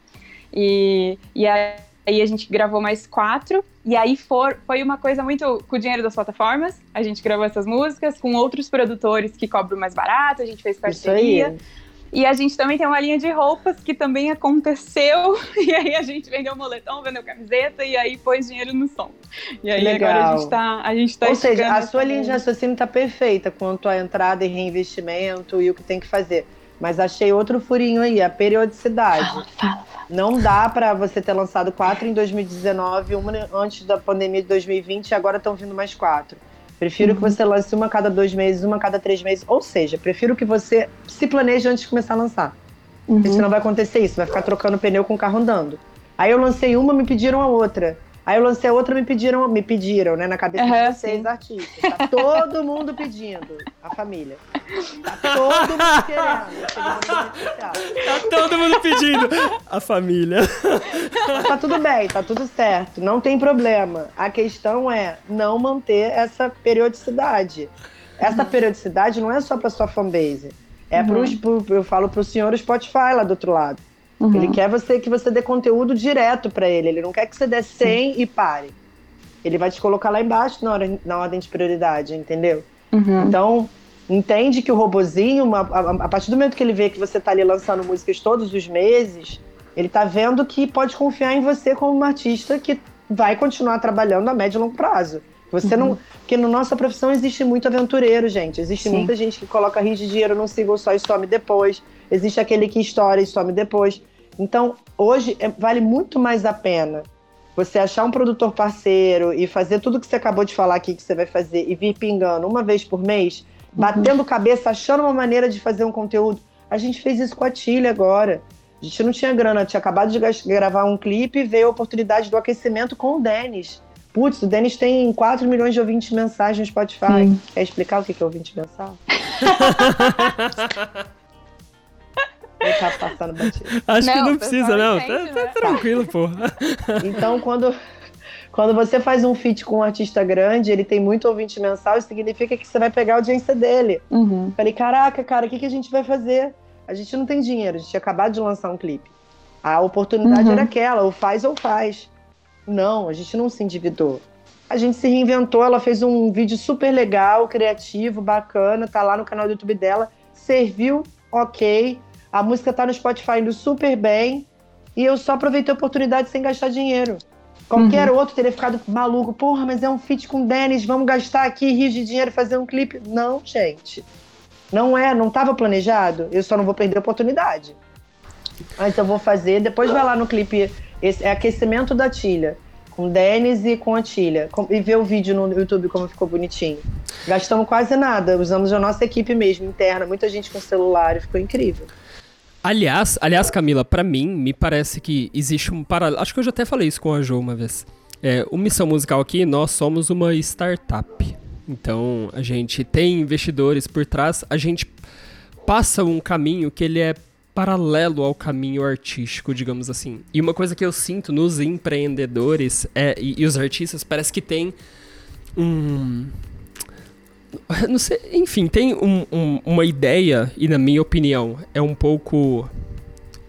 E, e aí a gente gravou mais quatro. E aí for, foi uma coisa muito com o dinheiro das plataformas. A gente gravou essas músicas com outros produtores que cobram mais barato. A gente fez parceria. aí. E a gente também tem uma linha de roupas que também aconteceu. E aí a gente vendeu moletom, vendeu camiseta e aí pôs dinheiro no som. E aí Legal. agora a gente tá. A gente tá Ou seja, a sua linha de raciocínio está perfeita quanto à entrada e reinvestimento e o que tem que fazer. Mas achei outro furinho aí, a periodicidade. Fala, fala. Não dá para você ter lançado quatro em 2019, uma antes da pandemia de 2020 e agora estão vindo mais quatro. Prefiro que você lance uma a cada dois meses, uma a cada três meses. Ou seja, prefiro que você se planeje antes de começar a lançar. Porque Uhum. senão vai acontecer isso, vai ficar trocando pneu com o carro andando. Aí eu lancei uma, me pediram a outra. Aí eu lancei a outra, me pediram, me pediram, né? Na cabeça Aham, de vocês, sim. artistas. Tá todo mundo pedindo. A família. Tá todo mundo querendo. Especial. Tá todo mundo pedindo. A família. Mas tá tudo bem, tá tudo certo. Não tem problema. A questão é não manter essa periodicidade. Essa periodicidade não é só pra sua fanbase. É Uhum. pros, pro, eu falo pro senhor Spotify lá do outro lado. Uhum. Ele quer você que você dê conteúdo direto pra ele. Ele não quer que você dê 100 e pare. Ele vai te colocar lá embaixo na, hora, na ordem de prioridade, entendeu? Uhum. Então, entende que o robozinho, uma- a, a partir do momento que ele vê que você tá ali lançando músicas todos os meses, ele tá vendo que pode confiar em você como uma artista que vai continuar trabalhando a médio e longo prazo. Você não. Porque na nossa profissão existe muito aventureiro, gente. Existe Sim. muita gente que coloca rios de dinheiro num single só e some depois. Existe aquele que estoura e some depois. Então, hoje é- vale muito mais a pena você achar um produtor parceiro e fazer tudo que você acabou de falar aqui que você vai fazer e vir pingando uma vez por mês, batendo cabeça, achando uma maneira de fazer um conteúdo. A gente fez isso com a Tilha agora. A gente não tinha grana, tinha acabado de gravar um clipe e veio a oportunidade do aquecimento com o Denis. Putz, o Denis tem 4 milhões de ouvintes mensais no Spotify. Sim. Quer explicar o que é ouvinte mensal? Ele tá passando batido. Acho que Não, não o precisa, não. entende, tá, tá né? tranquilo, pô. Então, quando, quando você faz um feat com um artista grande, ele tem muito ouvinte mensal, isso significa que você vai pegar a audiência dele. Uhum. Falei, caraca, cara, o que, que a gente vai fazer? A gente não tem dinheiro, a gente tinha acabado de lançar um clipe. A oportunidade Uhum. era aquela, ou faz ou faz. Não, a gente não se endividou. A gente se reinventou, ela fez um vídeo super legal, criativo, bacana, tá lá no canal do YouTube dela, serviu, ok. A música tá no Spotify indo super bem. E eu só aproveitei a oportunidade sem gastar dinheiro. Qualquer outro teria ficado maluco. Porra, mas é um feat com o Dennis, vamos gastar aqui rios de dinheiro fazer um clipe. Não, gente. Não é, não estava planejado. Eu só não vou perder a oportunidade. Mas eu vou fazer. Depois vai lá no clipe. Esse é aquecimento da Tilha. Com Denis e com a Tilha. Com- E ver o vídeo no YouTube como ficou bonitinho. Gastamos quase nada. Usamos a nossa equipe mesmo, interna. Muita gente com celular ficou incrível. Aliás, aliás, Camila, pra mim, me parece que existe um paralelo. Acho que eu já até falei isso com a Jo uma vez. É, o Missão Musical aqui, nós somos uma startup. Então, a gente tem investidores por trás, a gente passa um caminho que ele é paralelo ao caminho artístico, digamos assim. E uma coisa que eu sinto nos empreendedores é, e, e os artistas parece que tem um sei, enfim, tem um, um, uma ideia, e na minha opinião, é um pouco.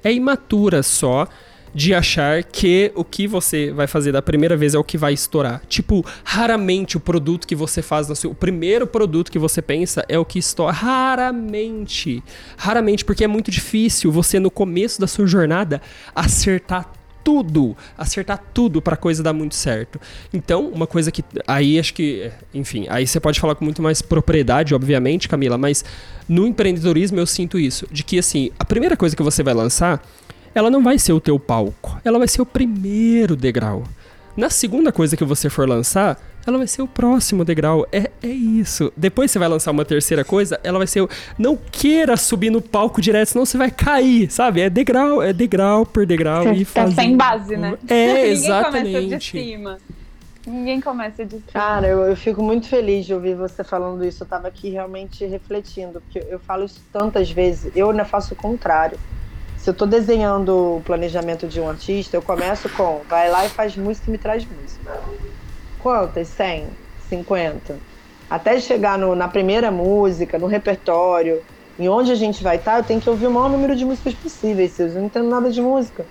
É imatura só de achar que o que você vai fazer da primeira vez é o que vai estourar. Tipo, raramente o produto que você faz no seu. O primeiro produto que você pensa é o que estoura. Raramente. Raramente, porque é muito difícil você, no começo da sua jornada, acertar tudo, acertar tudo para coisa dar muito certo. Então, uma coisa que aí acho que, enfim, aí você pode falar com muito mais propriedade, obviamente, Camila, mas no empreendedorismo eu sinto isso, de que assim, a primeira coisa que você vai lançar, ela não vai ser o teu palco, ela vai ser o primeiro degrau. Na segunda coisa que você for lançar, ela vai ser o próximo degrau. É, é isso. Depois você vai lançar uma terceira coisa, ela vai ser o. Não queira subir no palco direto, senão você vai cair, sabe? É degrau, é degrau por degrau. Você e tá sem base, né? É, exatamente. Ninguém começa de cima. Ninguém começa de cima. Cara, eu, eu fico muito feliz de ouvir você falando isso. Eu tava aqui realmente refletindo, porque eu falo isso tantas vezes. Eu ainda faço o contrário. Se eu tô desenhando o planejamento de um artista, eu começo com vai lá e faz música e me traz música quantas? 100, 50. Até chegar no, na primeira música, no repertório, em onde a gente vai estar, eu tenho que ouvir o maior número de músicas possíveis. Eu não entendo nada de música.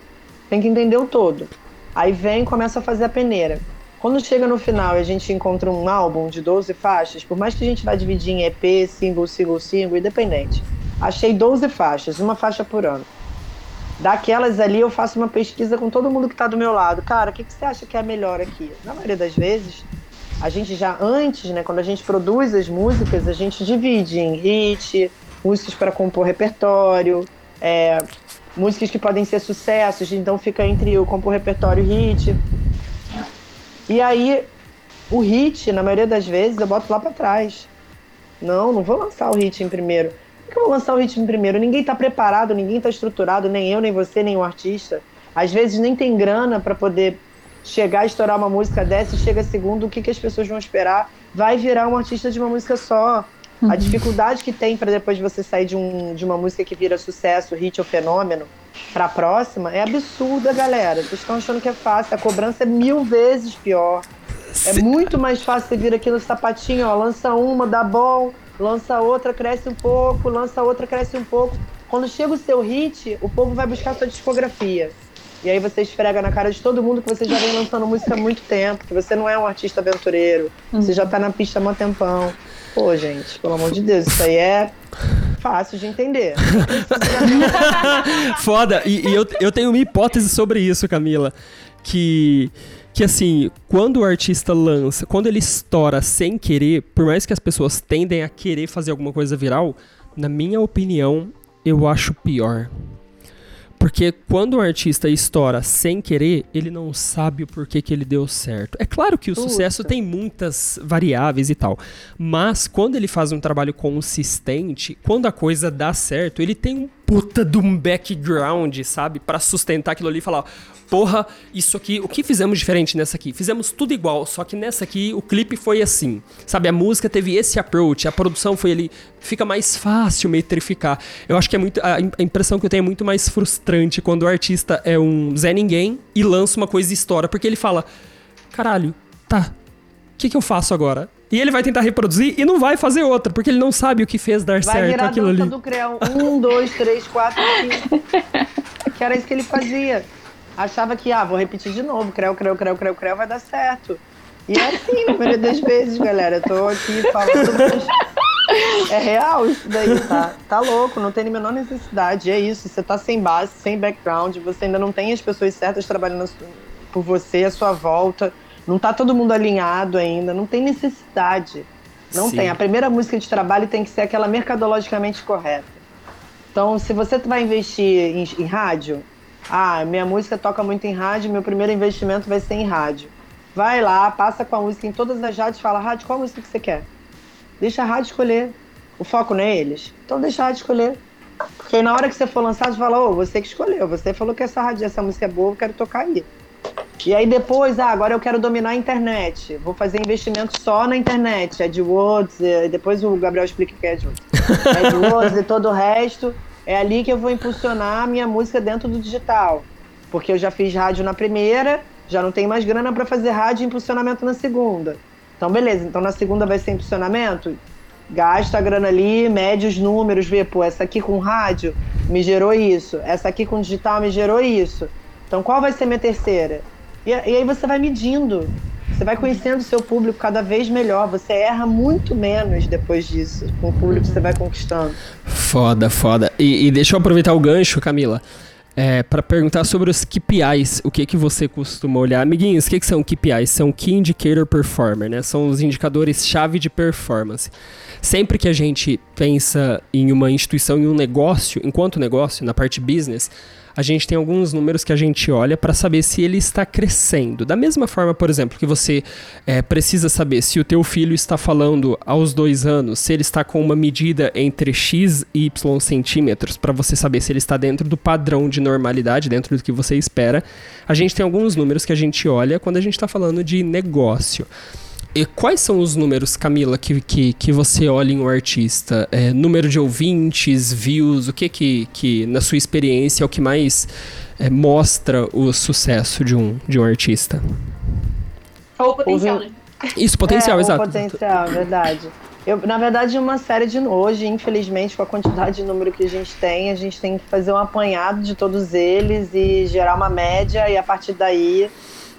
Tem que entender o todo. Aí vem e começa a fazer a peneira. Quando chega no final e a gente encontra um álbum de 12 faixas, por mais que a gente vá dividir em EP, single, single, single, independente, achei 12 faixas, uma faixa por ano. Daquelas ali eu faço uma pesquisa com todo mundo que está do meu lado. Cara, o que, que você acha que é melhor aqui? Na maioria das vezes, a gente já antes, né, quando a gente produz as músicas, a gente divide em hit, músicas para compor repertório, é, músicas que podem ser sucessos, então fica entre o compor repertório e hit. E aí, o hit, na maioria das vezes, eu boto lá para trás. Não, não vou lançar o hit em primeiro que eu vou lançar o ritmo primeiro? Ninguém está preparado, ninguém está estruturado, nem eu, nem você, nem o artista. Às vezes nem tem grana para poder chegar a estourar uma música dessa e chega segundo, o que, que as pessoas vão esperar? Vai virar um artista de uma música só. Uhum. A dificuldade que tem para depois você sair de, um, de uma música que vira sucesso, hit ou fenômeno, para a próxima é absurda, galera. Vocês estão achando que é fácil. A cobrança é mil vezes pior. É muito mais fácil você vir aqui no sapatinho, ó, lança uma, dá bom, lança outra, cresce um pouco, lança outra, cresce um pouco. Quando chega o seu hit, o povo vai buscar a sua discografia. E aí você esfrega na cara de todo mundo que você já vem lançando música há muito tempo, que você não é um artista aventureiro, uhum. você já tá na pista há um tempão. Pô, gente, pelo amor de Deus, isso aí é fácil de entender. Foda. E, e, eu, eu tenho uma hipótese sobre isso, Camila. Que que assim, quando o artista lança, quando ele estoura sem querer, por mais que as pessoas tendem a querer fazer alguma coisa viral, na minha opinião, eu acho pior. Porque quando o artista estoura sem querer, ele não sabe o porquê que ele deu certo. É claro que o Puta. sucesso tem muitas variáveis e tal. Mas quando ele faz um trabalho consistente, quando a coisa dá certo, ele tem um puta de um background, sabe? para sustentar aquilo ali e falar: porra, isso aqui, o que fizemos diferente nessa aqui? Fizemos tudo igual, só que nessa aqui o clipe foi assim. Sabe, a música teve esse approach, a produção foi ali. Fica mais fácil metrificar. Eu acho que é muito. A impressão que eu tenho é muito mais frustrante quando o artista é um Zé Ninguém e lança uma coisa e estoura, porque ele fala: caralho, tá, o que, que eu faço agora? E ele vai tentar reproduzir e não vai fazer outra, porque ele não sabe o que fez dar vai certo aquilo ali. do Creão. Um, dois, três, quatro, cinco. que era isso que ele fazia achava que, ah, vou repetir de novo, creu, creu, creu, creu, creu, vai dar certo. E é assim, na maioria das vezes, galera. Eu tô aqui falando. Mas é real isso daí, tá? Tá louco, não tem nem menor necessidade. É isso, você tá sem base, sem background, você ainda não tem as pessoas certas trabalhando por você, à sua volta. Não tá todo mundo alinhado ainda, não tem necessidade. Não Sim. tem. A primeira música de trabalho tem que ser aquela mercadologicamente correta. Então, se você vai investir em, em rádio, ah, minha música toca muito em rádio, meu primeiro investimento vai ser em rádio. Vai lá, passa com a música em todas as rádios, fala, rádio, qual música que você quer? Deixa a rádio escolher. O foco não é eles. Então deixa a rádio escolher. Porque na hora que você for lançar, você fala, ô, oh, você que escolheu, você falou que essa rádio, essa música é boa, eu quero tocar aí. E aí depois, ah, agora eu quero dominar a internet. Vou fazer investimento só na internet, AdWords, e depois o Gabriel explica o que é AdWords. AdWords e todo o resto. É ali que eu vou impulsionar a minha música dentro do digital. Porque eu já fiz rádio na primeira, já não tenho mais grana para fazer rádio e impulsionamento na segunda. Então, beleza. Então, na segunda vai ser impulsionamento? Gasta a grana ali, mede os números, vê, pô, essa aqui com rádio me gerou isso, essa aqui com digital me gerou isso. Então, qual vai ser minha terceira? E, e aí você vai medindo. Você vai conhecendo o seu público cada vez melhor. Você erra muito menos depois disso, com o público que você vai conquistando. Foda, foda. E, e deixa eu aproveitar o gancho, Camila. É, para perguntar sobre os KPIs, o que que você costuma olhar? Amiguinhos, o que, que são KPIs? São Key Indicator Performer, né? São os indicadores-chave de performance. Sempre que a gente pensa em uma instituição, em um negócio, enquanto negócio, na parte business, a gente tem alguns números que a gente olha para saber se ele está crescendo. Da mesma forma, por exemplo, que você é, precisa saber se o teu filho está falando aos dois anos, se ele está com uma medida entre x e y centímetros, para você saber se ele está dentro do padrão de normalidade, dentro do que você espera. A gente tem alguns números que a gente olha quando a gente está falando de negócio. E quais são os números, Camila, que, que, que você olha em um artista? É, número de ouvintes, views, o que que, que na sua experiência, é o que mais é, mostra o sucesso de um, de um artista? Ou o potencial, né? Isso, potencial, é, exato. potencial, verdade. Eu, na verdade, uma série de hoje, infelizmente, com a quantidade de número que a gente tem, a gente tem que fazer um apanhado de todos eles e gerar uma média e a partir daí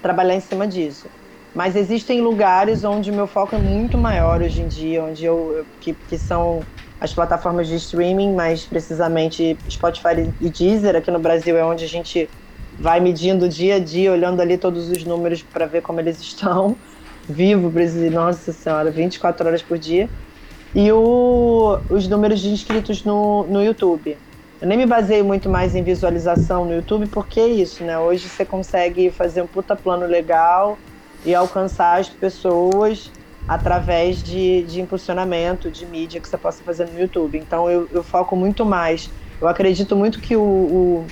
trabalhar em cima disso. Mas existem lugares onde o meu foco é muito maior hoje em dia, onde eu que, que são as plataformas de streaming, mais precisamente Spotify e Deezer aqui no Brasil é onde a gente vai medindo dia a dia, olhando ali todos os números para ver como eles estão. Vivo, Brasil, nossa senhora, 24 horas por dia. E o, os números de inscritos no, no YouTube. Eu nem me baseio muito mais em visualização no YouTube, porque é isso, né? Hoje você consegue fazer um puta plano legal, e alcançar as pessoas através de, de impulsionamento, de mídia que você possa fazer no YouTube. Então eu, eu foco muito mais. Eu acredito muito que o, o,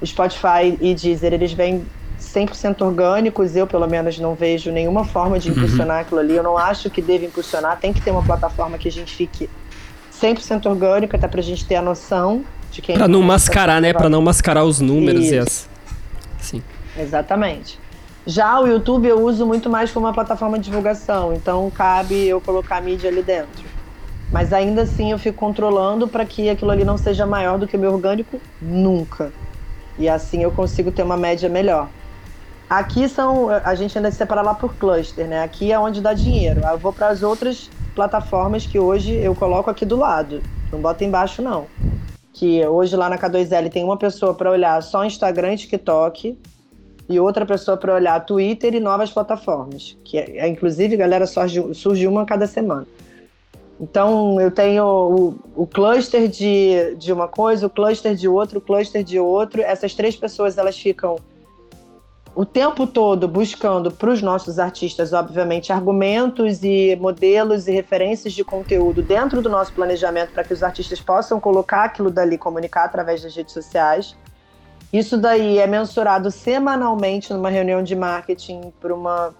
o Spotify e Deezer, eles vêm 100% orgânicos, eu pelo menos não vejo nenhuma forma de uhum. impulsionar uhum. aquilo ali. Eu não acho que deve impulsionar, tem que ter uma plataforma que a gente fique 100% orgânico, até pra gente ter a noção de quem... Pra não mascarar, né? Pra não mascarar os números Isso. e as... Sim. Exatamente. Já o YouTube eu uso muito mais como uma plataforma de divulgação, então cabe eu colocar a mídia ali dentro. Mas ainda assim eu fico controlando para que aquilo ali não seja maior do que o meu orgânico nunca. E assim eu consigo ter uma média melhor. Aqui são, a gente ainda separa lá por cluster, né? Aqui é onde dá dinheiro. Eu vou para as outras plataformas que hoje eu coloco aqui do lado. Não bota embaixo não. Que hoje lá na K2L tem uma pessoa para olhar só Instagram e TikTok e outra pessoa para olhar Twitter e novas plataformas. Que é, é, inclusive, galera, surge, surge uma cada semana. Então, eu tenho o, o, cluster de, de uma coisa, o cluster de outro, o cluster de outro. Essas três pessoas, elas ficam o tempo todo buscando para os nossos artistas, obviamente, argumentos e modelos e referências de conteúdo dentro do nosso planejamento para que os artistas possam colocar aquilo dali, comunicar através das redes sociais. Isso daí é mensurado semanalmente numa reunião de marketing por uma,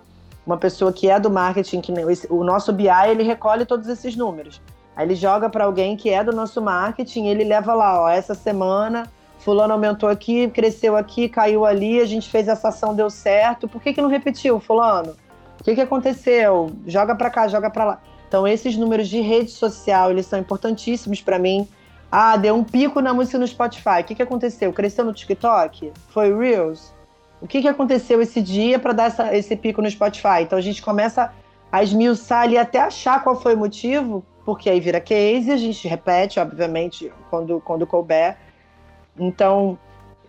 uma pessoa que é do marketing, que o nosso BI ele recolhe todos esses números. Aí ele joga para alguém que é do nosso marketing, ele leva lá, ó, essa semana fulano aumentou aqui, cresceu aqui, caiu ali, a gente fez essa ação, deu certo. Por que, que não repetiu, fulano? O que, que aconteceu? Joga para cá, joga para lá. Então esses números de rede social, eles são importantíssimos para mim ah, deu um pico na música no Spotify. O que, que aconteceu? Cresceu no TikTok? Foi Reels? O que, que aconteceu esse dia para dar essa, esse pico no Spotify? Então a gente começa a esmiuçar ali até achar qual foi o motivo, porque aí vira case, a gente repete, obviamente, quando, quando couber. Então,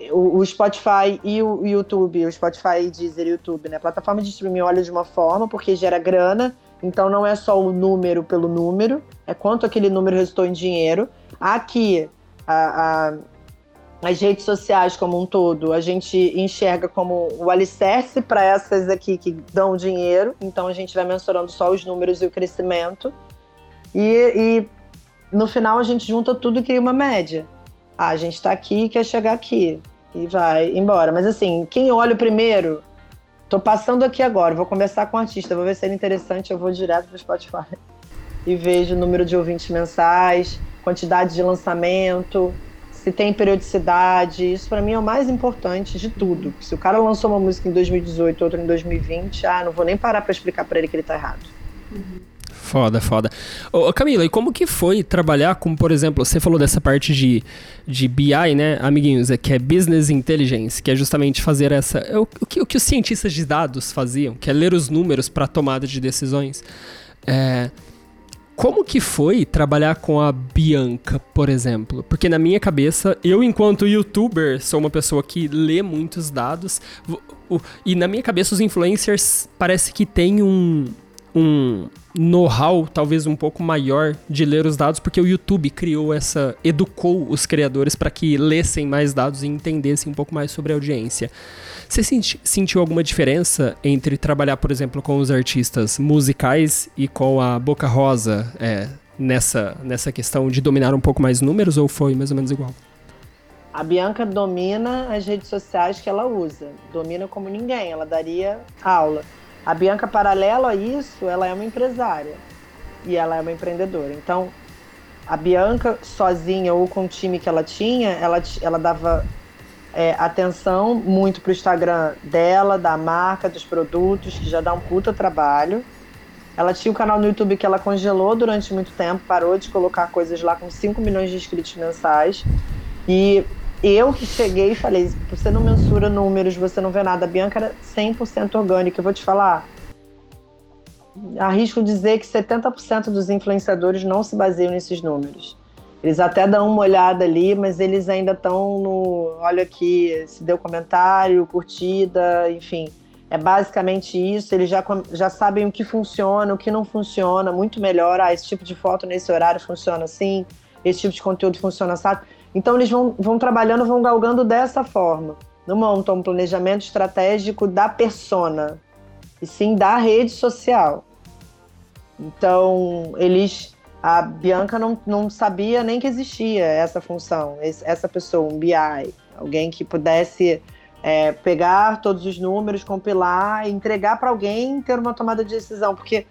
o, o Spotify e o YouTube, o Spotify, Deezer e YouTube, né? A plataforma de streaming olha de uma forma, porque gera grana, então não é só o número pelo número, é quanto aquele número resultou em dinheiro. Aqui, a, a, as redes sociais como um todo, a gente enxerga como o alicerce para essas aqui que dão dinheiro, então a gente vai mensurando só os números e o crescimento. E, e no final a gente junta tudo e cria uma média. Ah, a gente está aqui e quer chegar aqui. E vai embora. Mas assim, quem olha primeiro Tô passando aqui agora, vou conversar com o artista, vou ver se é interessante, eu vou direto pro Spotify e vejo o número de ouvintes mensais, quantidade de lançamento, se tem periodicidade. Isso para mim é o mais importante de tudo. Se o cara lançou uma música em 2018, outra em 2020, ah, não vou nem parar para explicar para ele que ele tá errado. Foda, foda. Ô, Camila, e como que foi trabalhar com, por exemplo, você falou dessa parte de, de BI, né, amiguinhos, é, que é Business Intelligence, que é justamente fazer essa. É o, o, que, o que os cientistas de dados faziam, que é ler os números para tomada de decisões. É, como que foi trabalhar com a Bianca, por exemplo? Porque na minha cabeça, eu enquanto youtuber sou uma pessoa que lê muitos dados e na minha cabeça os influencers parece que têm um, um know-how talvez um pouco maior de ler os dados, porque o YouTube criou essa, educou os criadores para que lessem mais dados e entendessem um pouco mais sobre a audiência. Você senti, sentiu alguma diferença entre trabalhar, por exemplo, com os artistas musicais e com a Boca Rosa é, nessa, nessa questão de dominar um pouco mais números ou foi mais ou menos igual? A Bianca domina as redes sociais que ela usa, domina como ninguém, ela daria aula. A Bianca, paralelo a isso, ela é uma empresária e ela é uma empreendedora. Então, a Bianca sozinha ou com o time que ela tinha, ela, ela dava é, atenção muito pro Instagram dela, da marca, dos produtos, que já dá um puta trabalho. Ela tinha o um canal no YouTube que ela congelou durante muito tempo, parou de colocar coisas lá com 5 milhões de inscritos mensais. E eu que cheguei e falei, você não mensura números, você não vê nada. A Bianca era 100% orgânica. Eu vou te falar, arrisco dizer que 70% dos influenciadores não se baseiam nesses números. Eles até dão uma olhada ali, mas eles ainda estão no. Olha aqui, se deu comentário, curtida, enfim. É basicamente isso. Eles já, já sabem o que funciona, o que não funciona, muito melhor. Ah, esse tipo de foto nesse horário funciona assim, esse tipo de conteúdo funciona assim. Então eles vão, vão trabalhando, vão galgando dessa forma. Não montam um planejamento estratégico da persona, e sim da rede social. Então, eles a Bianca não, não sabia nem que existia essa função, essa pessoa, um BI, alguém que pudesse é, pegar todos os números, compilar, entregar para alguém ter uma tomada de decisão, porque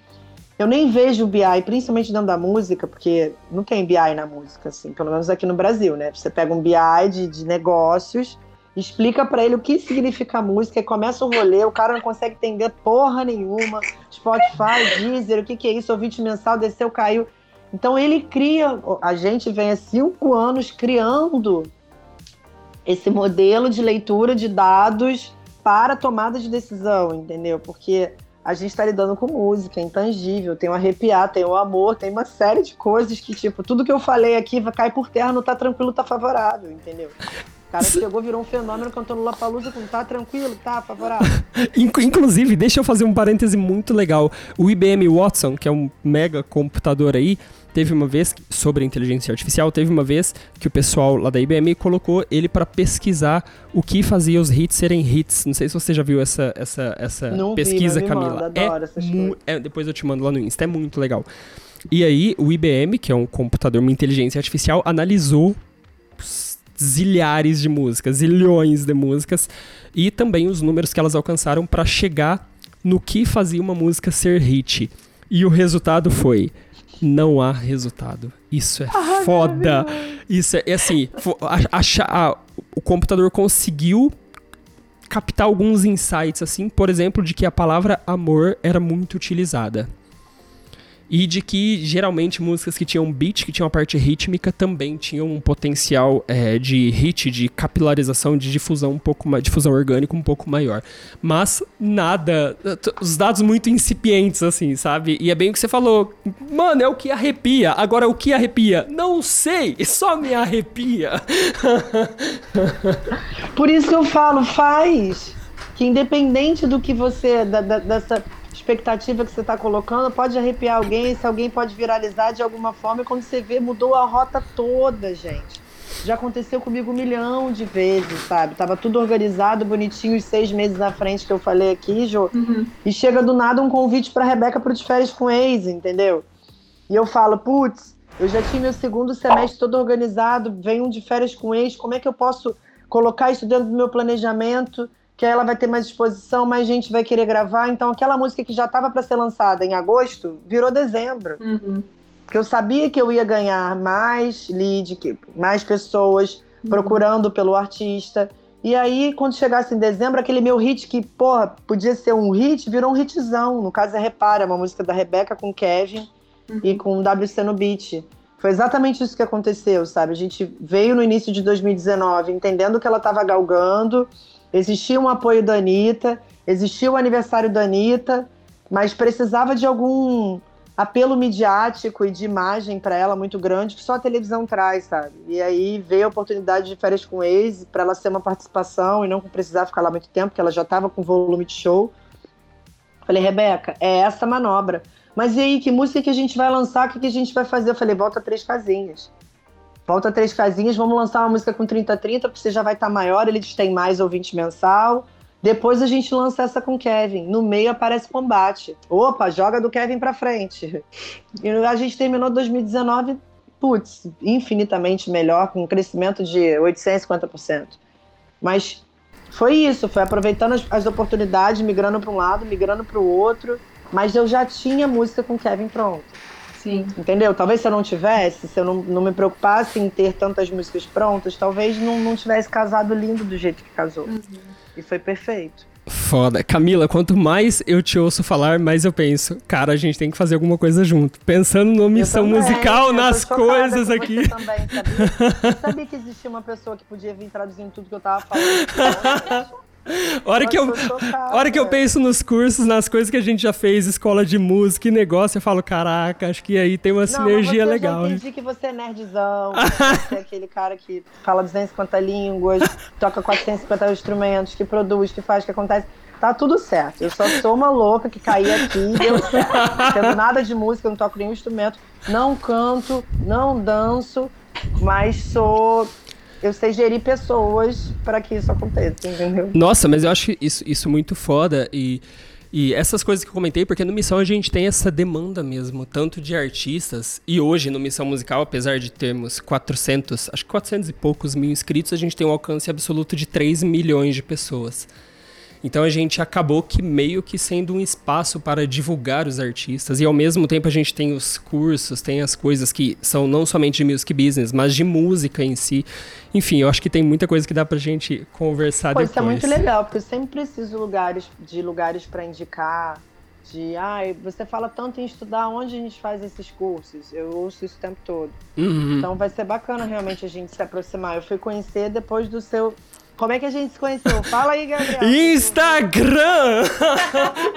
eu nem vejo o BI, principalmente dentro da música, porque não tem BI na música, assim, pelo menos aqui no Brasil, né? Você pega um BI de, de negócios, explica para ele o que significa a música e começa o rolê, o cara não consegue entender porra nenhuma, Spotify, Deezer, o que, que é isso, ouvinte mensal, desceu, caiu. Então ele cria, a gente vem há cinco anos criando esse modelo de leitura de dados para tomada de decisão, entendeu? Porque a gente está lidando com música, é intangível, tem o arrepiar, tem o amor, tem uma série de coisas que, tipo, tudo que eu falei aqui cair por terra, não tá tranquilo, tá favorável, entendeu? O cara chegou, virou um fenômeno, cantou no Lapalusa com tá tranquilo, tá favorável. Inclusive, deixa eu fazer um parêntese muito legal. O IBM Watson, que é um mega computador aí, Teve uma vez, sobre a inteligência artificial, teve uma vez que o pessoal lá da IBM colocou ele para pesquisar o que fazia os hits serem hits. Não sei se você já viu essa, essa, essa Não pesquisa, vi, Camila. Manda, é, é, depois eu te mando lá no Insta, é muito legal. E aí, o IBM, que é um computador, uma inteligência artificial, analisou zilhares de músicas, zilhões de músicas, e também os números que elas alcançaram para chegar no que fazia uma música ser hit. E o resultado foi não há resultado. Isso é ah, foda. Isso é, é assim, achar, o computador conseguiu captar alguns insights assim, por exemplo, de que a palavra amor era muito utilizada e de que geralmente músicas que tinham beat, que tinham a parte rítmica, também tinham um potencial é, de hit, de capilarização, de difusão um pouco mais, difusão orgânica um pouco maior. Mas nada, os dados muito incipientes, assim, sabe? E é bem o que você falou, mano, é o que arrepia. Agora, o que arrepia? Não sei, só me arrepia. Por isso que eu falo, faz. Que independente do que você, da, da, dessa expectativa que você está colocando pode arrepiar alguém, se alguém pode viralizar de alguma forma, e quando você vê, mudou a rota toda, gente. Já aconteceu comigo um milhão de vezes, sabe? Tava tudo organizado, bonitinho, os seis meses na frente que eu falei aqui, Jô. Uhum. E chega do nada um convite pra Rebeca pro de férias com ex, entendeu? E eu falo, putz, eu já tinha meu segundo semestre todo organizado, vem um de férias com ex, como é que eu posso colocar isso dentro do meu planejamento? Que ela vai ter mais exposição, mais gente vai querer gravar. Então, aquela música que já estava para ser lançada em agosto virou dezembro. Uhum. Porque eu sabia que eu ia ganhar mais lead, mais pessoas uhum. procurando pelo artista. E aí, quando chegasse em dezembro, aquele meu hit que, porra, podia ser um hit, virou um hitzão. No caso é Repara, uma música da Rebeca com Kevin uhum. e com WC no beat. Foi exatamente isso que aconteceu, sabe? A gente veio no início de 2019 entendendo que ela estava galgando, existia um apoio da Anitta, existia o aniversário da Anitta, mas precisava de algum apelo midiático e de imagem para ela muito grande que só a televisão traz, sabe? E aí veio a oportunidade de férias com ex para ela ser uma participação e não precisar ficar lá muito tempo, porque ela já estava com volume de show. Falei, Rebeca, é essa manobra. Mas e aí, que música que a gente vai lançar? O que, que a gente vai fazer? Eu falei, volta três casinhas. Volta três casinhas, vamos lançar uma música com 30-30, porque você já vai estar tá maior, eles têm mais ouvinte mensal. Depois a gente lança essa com Kevin. No meio aparece combate. Opa, joga do Kevin pra frente. E a gente terminou 2019, putz, infinitamente melhor, com um crescimento de 850%. Mas foi isso, foi aproveitando as, as oportunidades, migrando para um lado, migrando para o outro. Mas eu já tinha música com Kevin pronto. Sim. Entendeu? Talvez se eu não tivesse, se eu não, não me preocupasse em ter tantas músicas prontas, talvez não, não tivesse casado lindo do jeito que casou. Uhum. E foi perfeito. Foda. Camila, quanto mais eu te ouço falar, mais eu penso, cara, a gente tem que fazer alguma coisa junto. Pensando na missão também, musical, nas coisas aqui. também, sabia? sabia que existia uma pessoa que podia vir traduzindo tudo que eu tava falando. hora que eu, hora que eu penso nos cursos, nas coisas que a gente já fez, escola de música e negócio, eu falo, caraca, acho que aí tem uma não, sinergia mas legal. Eu entendi que você é nerdzão, você é aquele cara que fala 250 línguas, toca 450 instrumentos, que produz, que faz, que acontece. Tá tudo certo. Eu só sou uma louca que caí aqui deu certo. Não tendo nada de música, não toco nenhum instrumento, não canto, não danço, mas sou eu sei gerir pessoas para que isso aconteça, entendeu? Nossa, mas eu acho isso, isso muito foda e. E essas coisas que eu comentei, porque no Missão a gente tem essa demanda mesmo, tanto de artistas, e hoje no Missão Musical, apesar de termos 400, acho que 400 e poucos mil inscritos, a gente tem um alcance absoluto de 3 milhões de pessoas. Então a gente acabou que meio que sendo um espaço para divulgar os artistas e ao mesmo tempo a gente tem os cursos, tem as coisas que são não somente de music business, mas de música em si. Enfim, eu acho que tem muita coisa que dá pra gente conversar Pô, depois. Isso é muito legal, porque eu sempre preciso lugares, de lugares para indicar, de ah, você fala tanto em estudar onde a gente faz esses cursos. Eu ouço isso o tempo todo. Uhum. Então vai ser bacana realmente a gente se aproximar. Eu fui conhecer depois do seu como é que a gente se conheceu? Fala aí, Gabriel. Instagram!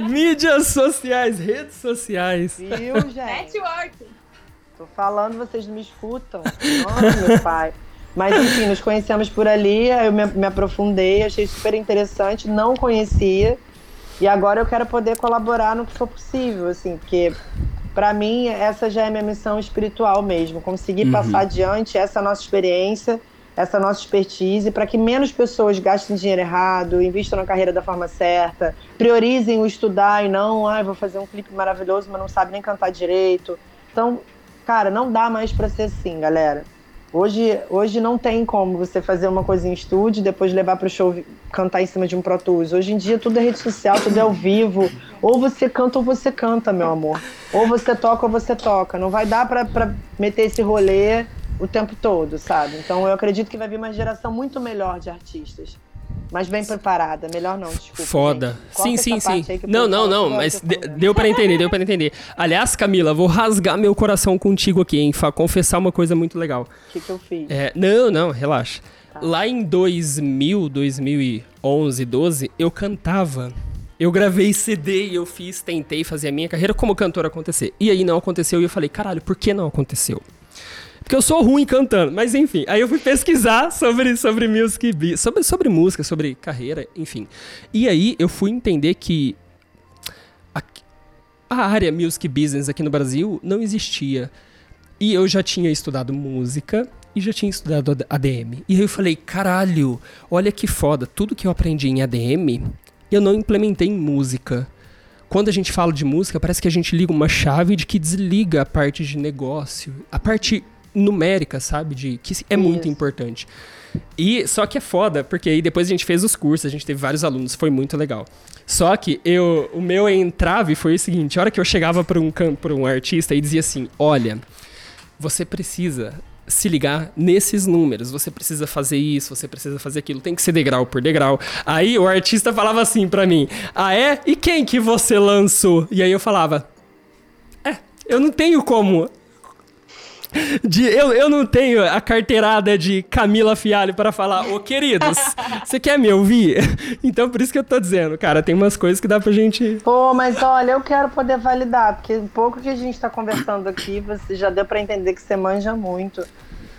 Mídias sociais, redes sociais. Viu, gente? Network. Tô falando, vocês não me escutam. Oh, meu pai. Mas enfim, nos conhecemos por ali, eu me, me aprofundei, achei super interessante, não conhecia. E agora eu quero poder colaborar no que for possível, assim, porque para mim essa já é minha missão espiritual mesmo, conseguir uhum. passar adiante essa nossa experiência essa nossa expertise para que menos pessoas gastem dinheiro errado, investam na carreira da forma certa, priorizem o estudar e não, ah, vou fazer um clipe maravilhoso, mas não sabe nem cantar direito. Então, cara, não dá mais para ser assim, galera. Hoje, hoje não tem como você fazer uma coisa em estúdio depois levar para o show cantar em cima de um Pro Tools. Hoje em dia tudo é rede social, tudo é ao vivo. Ou você canta ou você canta, meu amor. Ou você toca ou você toca. Não vai dar para meter esse rolê o tempo todo, sabe? Então eu acredito que vai vir uma geração muito melhor de artistas. Mas bem preparada, melhor não, desculpa. Foda. Sim, sim, sim. Não, não, não, mas deu para entender, deu para entender. Aliás, Camila, vou rasgar meu coração contigo aqui, hein? Confessar uma coisa muito legal. O que, que eu fiz? É, não, não, relaxa. Tá. Lá em 2000, 2011, 12, eu cantava. Eu gravei CD e eu fiz, tentei fazer a minha carreira como cantor acontecer. E aí não aconteceu e eu falei, caralho, por que não aconteceu? Porque eu sou ruim cantando. Mas enfim, aí eu fui pesquisar sobre, sobre music, sobre, sobre música, sobre carreira, enfim. E aí eu fui entender que a, a área music business aqui no Brasil não existia. E eu já tinha estudado música e já tinha estudado ADM. E aí eu falei, caralho, olha que foda, tudo que eu aprendi em ADM, eu não implementei em música. Quando a gente fala de música, parece que a gente liga uma chave de que desliga a parte de negócio. A parte numérica, sabe? De que é muito Isso. importante. E só que é foda, porque aí depois a gente fez os cursos, a gente teve vários alunos, foi muito legal. Só que eu, o meu entrave foi o seguinte: a hora que eu chegava para um, pra um artista e dizia assim: olha, você precisa se ligar nesses números, você precisa fazer isso, você precisa fazer aquilo, tem que ser degrau por degrau. Aí o artista falava assim pra mim: "Ah é? E quem que você lançou?" E aí eu falava: "É, eu não tenho como de, eu, eu não tenho a carteirada de Camila Fialho para falar, ô queridos, você quer me ouvir? Então por isso que eu tô dizendo, cara, tem umas coisas que dá pra gente. Pô, mas olha, eu quero poder validar, porque um pouco que a gente tá conversando aqui, você já deu pra entender que você manja muito.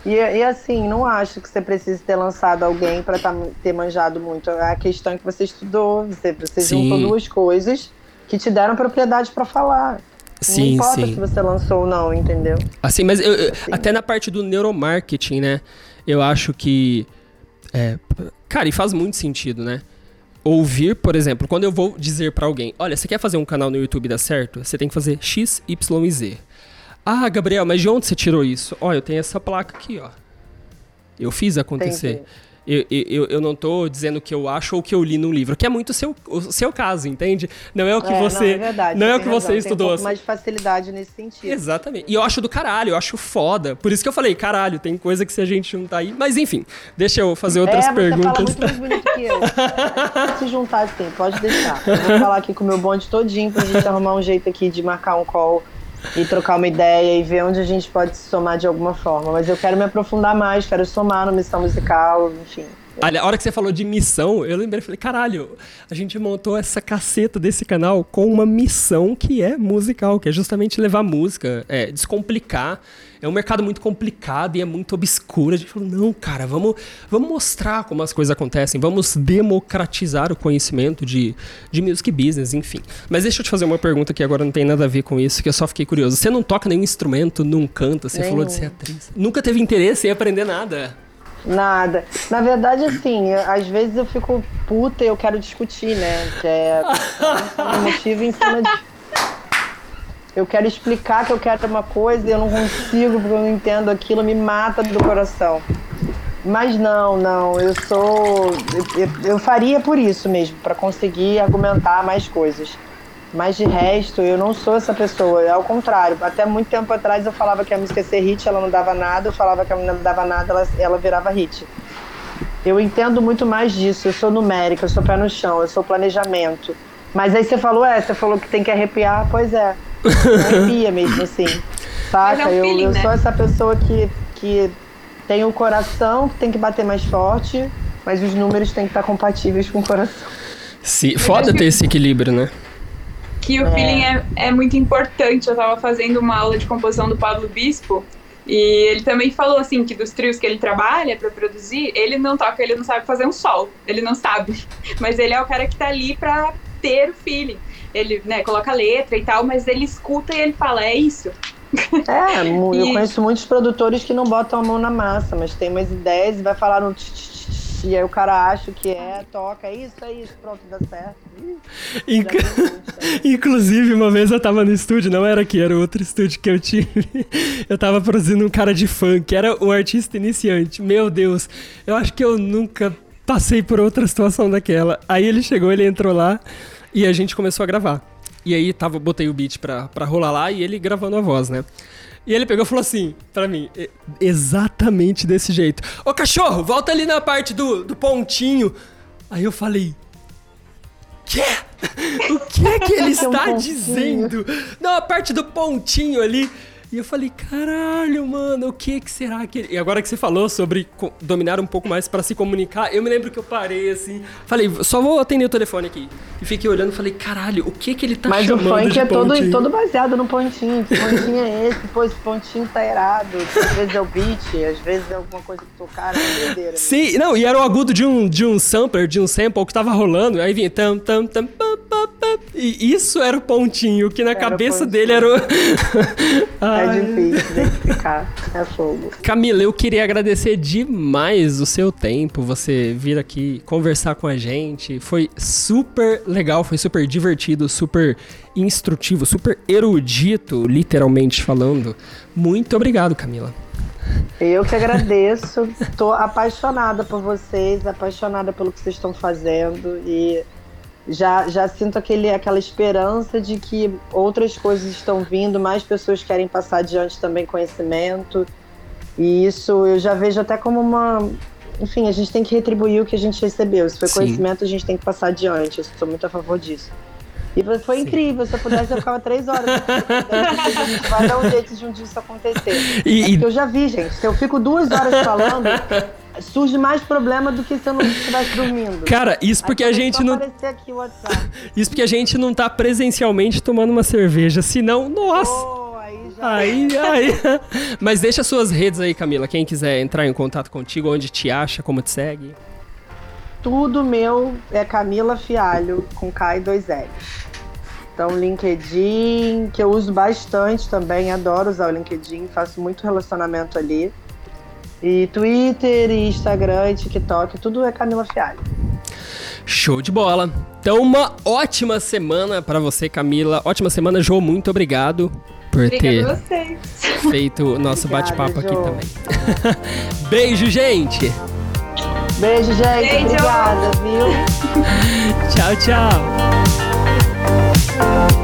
E, e assim, não acho que você precise ter lançado alguém pra tá- ter manjado muito. A questão é que você estudou, você, você Sim. juntou duas coisas que te deram propriedade pra falar. Não Sim, importa sim. se você lançou ou não, entendeu? Assim, mas eu- eu- até na parte do neuromarketing, né? Eu acho que. é, cara, e faz muito sentido, né? Ouvir, por exemplo, quando eu vou dizer pra alguém: olha, você quer fazer um canal no YouTube dar certo? Você tem que fazer X, Y e Z. Ah, Gabriel, mas de onde você tirou isso? Ó, eu tenho essa placa aqui, ó. Eu fiz acontecer. Entendi. Eu, eu, eu não tô dizendo o que eu acho ou o que eu li num livro, que é muito o seu, o seu caso, entende? Não é o que É, você. não, é verdade, não é o tem que razão, você tem estudou. um pouco assim. mais de facilidade nesse sentido. Exatamente. E eu acho do caralho, eu acho foda. Por isso que eu falei, caralho, tem coisa que se a gente juntar aí. Mas enfim, deixa eu fazer outras é, você fala perguntas. muito mais bonito que eu. Se juntar assim, pode deixar. Eu vou falar aqui com o meu bonde todinho pra gente arrumar um jeito aqui de marcar um call e trocar uma ideia e ver onde a gente pode se somar de alguma forma. Mas eu quero me aprofundar mais, quero somar no Missão Musical, enfim. Olha, a hora que você falou de missão, eu lembrei, falei, caralho, a gente montou essa caceta desse canal com uma missão que é musical, que é justamente levar música, é, descomplicar. É um mercado muito complicado e é muito obscuro. A gente falou, não, cara, vamos, vamos mostrar como as coisas acontecem, vamos democratizar o conhecimento de, de music business, enfim. Mas deixa eu te fazer uma pergunta que agora não tem nada a ver com isso, que eu só fiquei curioso. Você não toca nenhum instrumento, não canta, você falou de ser atriz. Nunca teve interesse em aprender nada. Nada. Na verdade, assim, às vezes eu fico puta e eu quero discutir, né? Que é motivo em cima de. Eu quero explicar que eu quero uma coisa e eu não consigo porque eu não entendo aquilo, me mata do coração. Mas não, não, eu sou. Eu, eu- eu faria por isso mesmo, para conseguir argumentar mais coisas. Mas de resto, eu não sou essa pessoa, é ao contrário. Até muito tempo atrás eu falava que a música ia ser hit, ela não dava nada, eu falava que ela não dava nada, ela, ela virava hit. Eu entendo muito mais disso, eu sou numérica, eu sou pé no chão, eu sou planejamento. Mas aí você falou, é, você falou que tem que arrepiar, pois é. Arrepia mesmo, assim. Saca? Mas é um eu, feeling, eu né? sou essa pessoa que, que tem o coração, que tem que bater mais forte, mas os números têm que estar compatíveis com o coração. Se, foda ter esse equilíbrio, né? Que o É. feeling é, é muito importante. Eu tava fazendo uma aula de composição do Pablo Bispo e ele também falou assim que dos trios que ele trabalha pra produzir, ele não toca, ele não sabe fazer um sol, ele não sabe. Mas ele é o cara que tá ali pra ter o feeling. Ele, né, coloca a letra e tal, mas ele escuta e ele fala, é isso. É, eu E- conheço muitos produtores que não botam a mão na massa, mas tem umas ideias e vai falar no tch, tch, tch, e aí o cara acha que é, toca, é isso, é isso, pronto, dá certo. Inc-. Inclusive, uma vez eu tava no estúdio, não era aqui, era outro estúdio que eu tive. Eu tava produzindo um cara de funk, era um artista iniciante. Meu Deus, eu acho que eu nunca passei por outra situação daquela. Aí ele chegou, ele entrou lá e a gente começou a gravar. E aí tava, botei o beat pra, pra rolar lá e ele gravando a voz, né? E ele pegou e falou assim, pra mim, exatamente desse jeito. Ô cachorro, volta ali na parte do, do pontinho. Aí eu falei, Quê? O que é que ele está dizendo? Não, a parte do pontinho ali. E eu falei, caralho, mano, o que que será que ele... E agora que você falou sobre dominar um pouco mais pra se comunicar, eu me lembro que eu parei assim, falei, só vou atender o telefone aqui. E fiquei olhando e falei, caralho, o que que ele tá Mas o chamando funk de é todo, pontinho? todo baseado no pontinho. Que pontinho é esse? Pô, esse pontinho tá errado. Às vezes é o beat, às vezes é alguma coisa que tocaram, doideira. né? Sim, não, e era o agudo de um, de um sampler, de um sample que tava rolando, aí vinha tam, tam, tam, pam, pam, pam, e isso era o pontinho, que na Era o cabeça dele era o... É difícil identificar. É fogo. Camila, eu queria agradecer demais o seu tempo, você vir aqui conversar com a gente. Foi super legal, foi super divertido, super instrutivo, super erudito, literalmente falando. Muito obrigado, Camila. Eu que agradeço. Tô apaixonada por vocês, apaixonada pelo que vocês estão fazendo e já, já sinto aquele, aquela esperança de que outras coisas estão vindo, mais pessoas querem passar adiante também conhecimento. E isso eu já vejo até como uma. Enfim, a gente tem que retribuir o que a gente recebeu. Se foi Sim. conhecimento, a gente tem que passar adiante. Eu sou muito a favor disso. E foi Sim. incrível. Se eu pudesse, eu ficava três horas. vai dar um jeito de um dia isso acontecer. E, É eu já vi, gente. Se eu fico duas horas falando, surge mais problema do que se eu não estivesse dormindo. cara, isso porque a gente não. aqui. Isso porque a gente não tá presencialmente tomando uma cerveja. Senão, nossa. Oh, aí já. Aí, aí. Mas deixa suas redes aí, Camila. Quem quiser entrar em contato contigo, onde te acha, como te segue. Tudo meu é Camila Fialho, com K e dois L. Então, LinkedIn, que eu uso bastante também, adoro usar o LinkedIn, faço muito relacionamento ali. E Twitter, e Instagram, e TikTok, tudo é Camila Fialho. Show de bola. Então, uma ótima semana pra você, Camila. Ótima semana, Jô. Muito obrigado por Obrigada ter feito o nosso bate-papo aqui também. Beijo, gente. Beijo, gente. Beijo. Obrigada, viu? Tchau, tchau. Bye.